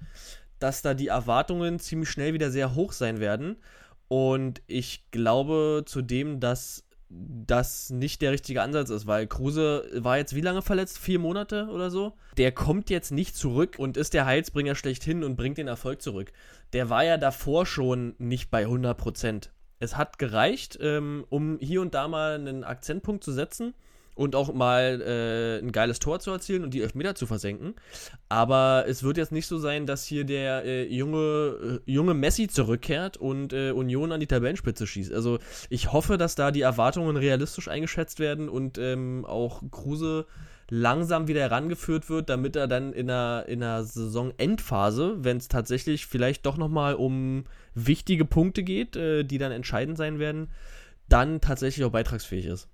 dass da die Erwartungen ziemlich schnell wieder sehr hoch sein werden. Und ich glaube zudem, dass das nicht der richtige Ansatz ist, weil Kruse war jetzt wie lange verletzt? Vier Monate oder so? Der kommt jetzt nicht zurück und ist der Heilsbringer schlechthin und bringt den Erfolg zurück. Der war ja davor schon nicht bei 100 Prozent. Es hat gereicht, ähm, um hier und da mal einen Akzentpunkt zu setzen und auch mal äh, ein geiles Tor zu erzielen und die Elfmeter zu versenken. Aber es wird jetzt nicht so sein, dass hier der äh, junge, äh, junge Messi zurückkehrt und äh, Union an die Tabellenspitze schießt. Also ich hoffe, dass da die Erwartungen realistisch eingeschätzt werden und ähm, auch Kruse langsam wieder herangeführt wird, damit er dann in der, in der Saisonendphase, wenn es tatsächlich vielleicht doch nochmal um wichtige Punkte geht, äh, die dann entscheidend sein werden, dann tatsächlich auch beitragsfähig ist.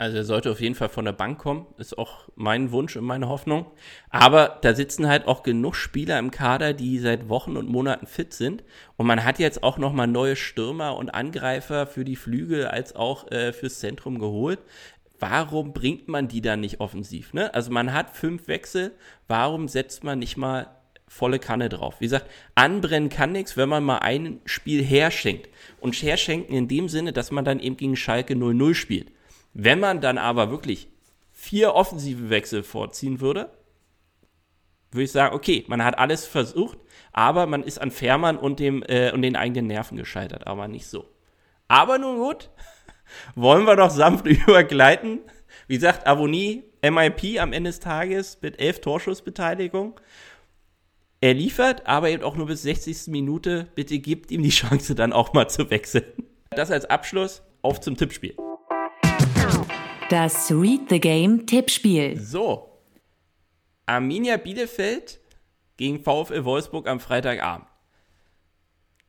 Also er sollte auf jeden Fall von der Bank kommen, ist auch mein Wunsch und meine Hoffnung. Aber da sitzen halt auch genug Spieler im Kader, die seit Wochen und Monaten fit sind. Und man hat jetzt auch nochmal neue Stürmer und Angreifer für die Flügel als auch äh, fürs Zentrum geholt. Warum bringt man die dann nicht offensiv? Ne? Also man hat fünf Wechsel, warum setzt man nicht mal volle Kanne drauf? Wie gesagt, anbrennen kann nichts, wenn man mal ein Spiel herschenkt. Und herschenken in dem Sinne, dass man dann eben gegen Schalke 0-0 spielt wenn man dann aber wirklich vier offensive Wechsel vorziehen würde, würde ich sagen, okay, man hat alles versucht, aber man ist an Fährmann und, dem, äh, und den eigenen Nerven gescheitert, aber nicht so. Aber nun gut, [LAUGHS] wollen wir doch sanft [LAUGHS] übergleiten. Wie gesagt, Avonie, MIP am Ende des Tages mit elf Torschussbeteiligung. Er liefert, aber eben auch nur bis 60. Minute. Bitte gibt ihm die Chance, dann auch mal zu wechseln. Das als Abschluss. Auf zum Tippspiel. Das Read the Game Tippspiel. So. Arminia Bielefeld gegen VfL Wolfsburg am Freitagabend.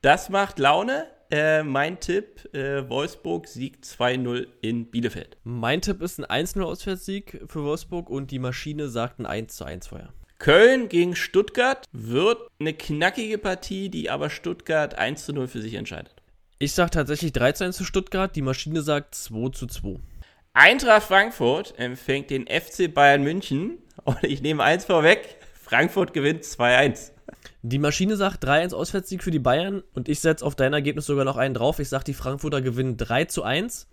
Das macht Laune. Äh, mein Tipp, äh, Wolfsburg siegt 2-0 in Bielefeld. Mein Tipp ist ein 1-0 Auswärtssieg für Wolfsburg und die Maschine sagt ein 1-1 vorher. Köln gegen Stuttgart wird eine knackige Partie, die aber Stuttgart 1-0 für sich entscheidet. Ich sage tatsächlich 3-1 zu Stuttgart, die Maschine sagt 2-2. Eintracht Frankfurt empfängt den FC Bayern München und ich nehme eins vorweg, Frankfurt gewinnt 2-1. Die Maschine sagt 3-1 Auswärtssieg für die Bayern und ich setze auf dein Ergebnis sogar noch einen drauf. Ich sage, die Frankfurter gewinnen 3 1.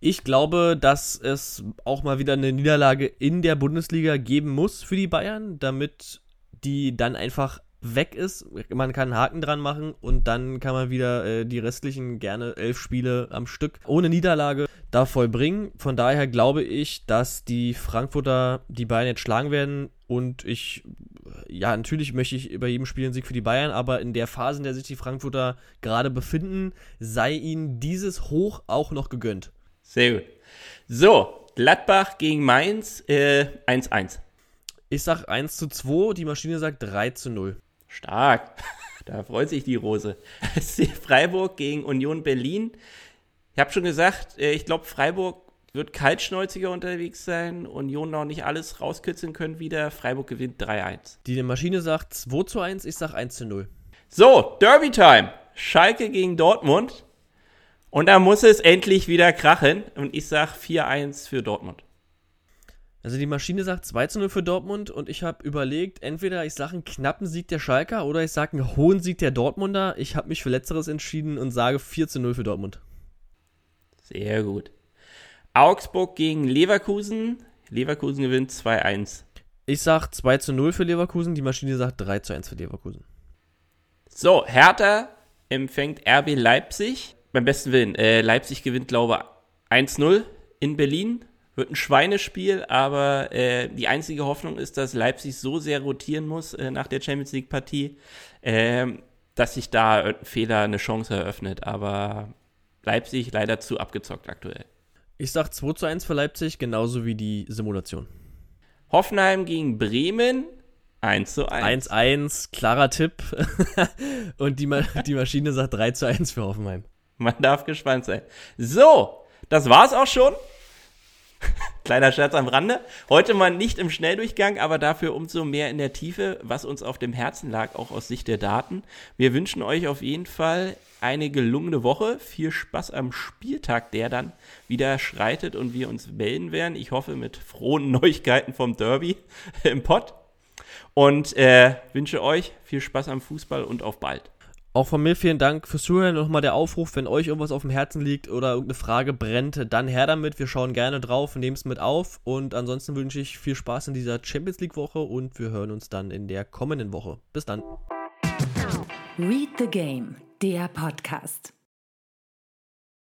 Ich glaube, dass es auch mal wieder eine Niederlage in der Bundesliga geben muss für die Bayern, damit die dann einfach weg ist. Man kann einen Haken dran machen und dann kann man wieder äh, die restlichen gerne elf Spiele am Stück ohne Niederlage da vollbringen. Von daher glaube ich, dass die Frankfurter die Bayern jetzt schlagen werden und ich, ja, natürlich möchte ich bei jedem Spiel einen Sieg für die Bayern, aber in der Phase, in der sich die Frankfurter gerade befinden, sei ihnen dieses Hoch auch noch gegönnt. Sehr gut. So, Gladbach gegen Mainz 1-1. Äh, ich sag 1 zu 2, die Maschine sagt 3 zu 0. Stark. [LAUGHS] Da freut sich die Rose. [LAUGHS] Freiburg gegen Union Berlin. Ich habe schon gesagt, äh, ich glaube, Freiburg wird kaltschnäuziger unterwegs sein. Union noch nicht alles rauskitzeln können wieder. Freiburg gewinnt 3-1. Die Maschine sagt 2 zu 1, ich sag 1 zu 0. So, Derby Time. Schalke gegen Dortmund. Und da muss es endlich wieder krachen. Und ich sag 4-1 für Dortmund. Also die Maschine sagt 2 zu 0 für Dortmund und ich habe überlegt, entweder ich sage einen knappen Sieg der Schalker oder ich sage einen hohen Sieg der Dortmunder. Ich habe mich für Letzteres entschieden und sage 4 zu 0 für Dortmund. Sehr gut. Augsburg gegen Leverkusen. Leverkusen gewinnt 2-1. Ich sage 2 zu 0 für Leverkusen, die Maschine sagt 3 zu 1 für Leverkusen. So, Hertha empfängt RB Leipzig. Beim besten Willen, äh, Leipzig gewinnt, glaube ich, 1-0 in Berlin. Wird ein Schweinespiel, aber äh, die einzige Hoffnung ist, dass Leipzig so sehr rotieren muss äh, nach der Champions League-Partie, äh, dass sich da ein Fehler eine Chance eröffnet. Aber Leipzig leider zu abgezockt aktuell. Ich sag 2 zu 1 für Leipzig, genauso wie die Simulation. Hoffenheim gegen Bremen 1 zu 1. 1-1, klarer Tipp. [LAUGHS] Und die, Ma die Maschine sagt 3 zu 1 für Hoffenheim. Man darf gespannt sein. So, das war's auch schon. [LAUGHS] Kleiner Scherz am Rande. Heute mal nicht im Schnelldurchgang, aber dafür umso mehr in der Tiefe, was uns auf dem Herzen lag, auch aus Sicht der Daten. Wir wünschen euch auf jeden Fall eine gelungene Woche. Viel Spaß am Spieltag, der dann wieder schreitet und wir uns melden werden. Ich hoffe mit frohen [LAUGHS] Neuigkeiten vom Derby im Pott. Und äh, wünsche euch viel Spaß am Fußball und auf bald. Auch von mir vielen Dank fürs Zuhören. Nochmal der Aufruf, wenn euch irgendwas auf dem Herzen liegt oder irgendeine Frage brennt, dann her damit. Wir schauen gerne drauf, nehmen es mit auf. Und ansonsten wünsche ich viel Spaß in dieser Champions League-Woche und wir hören uns dann in der kommenden Woche. Bis dann. Read the Game, der Podcast.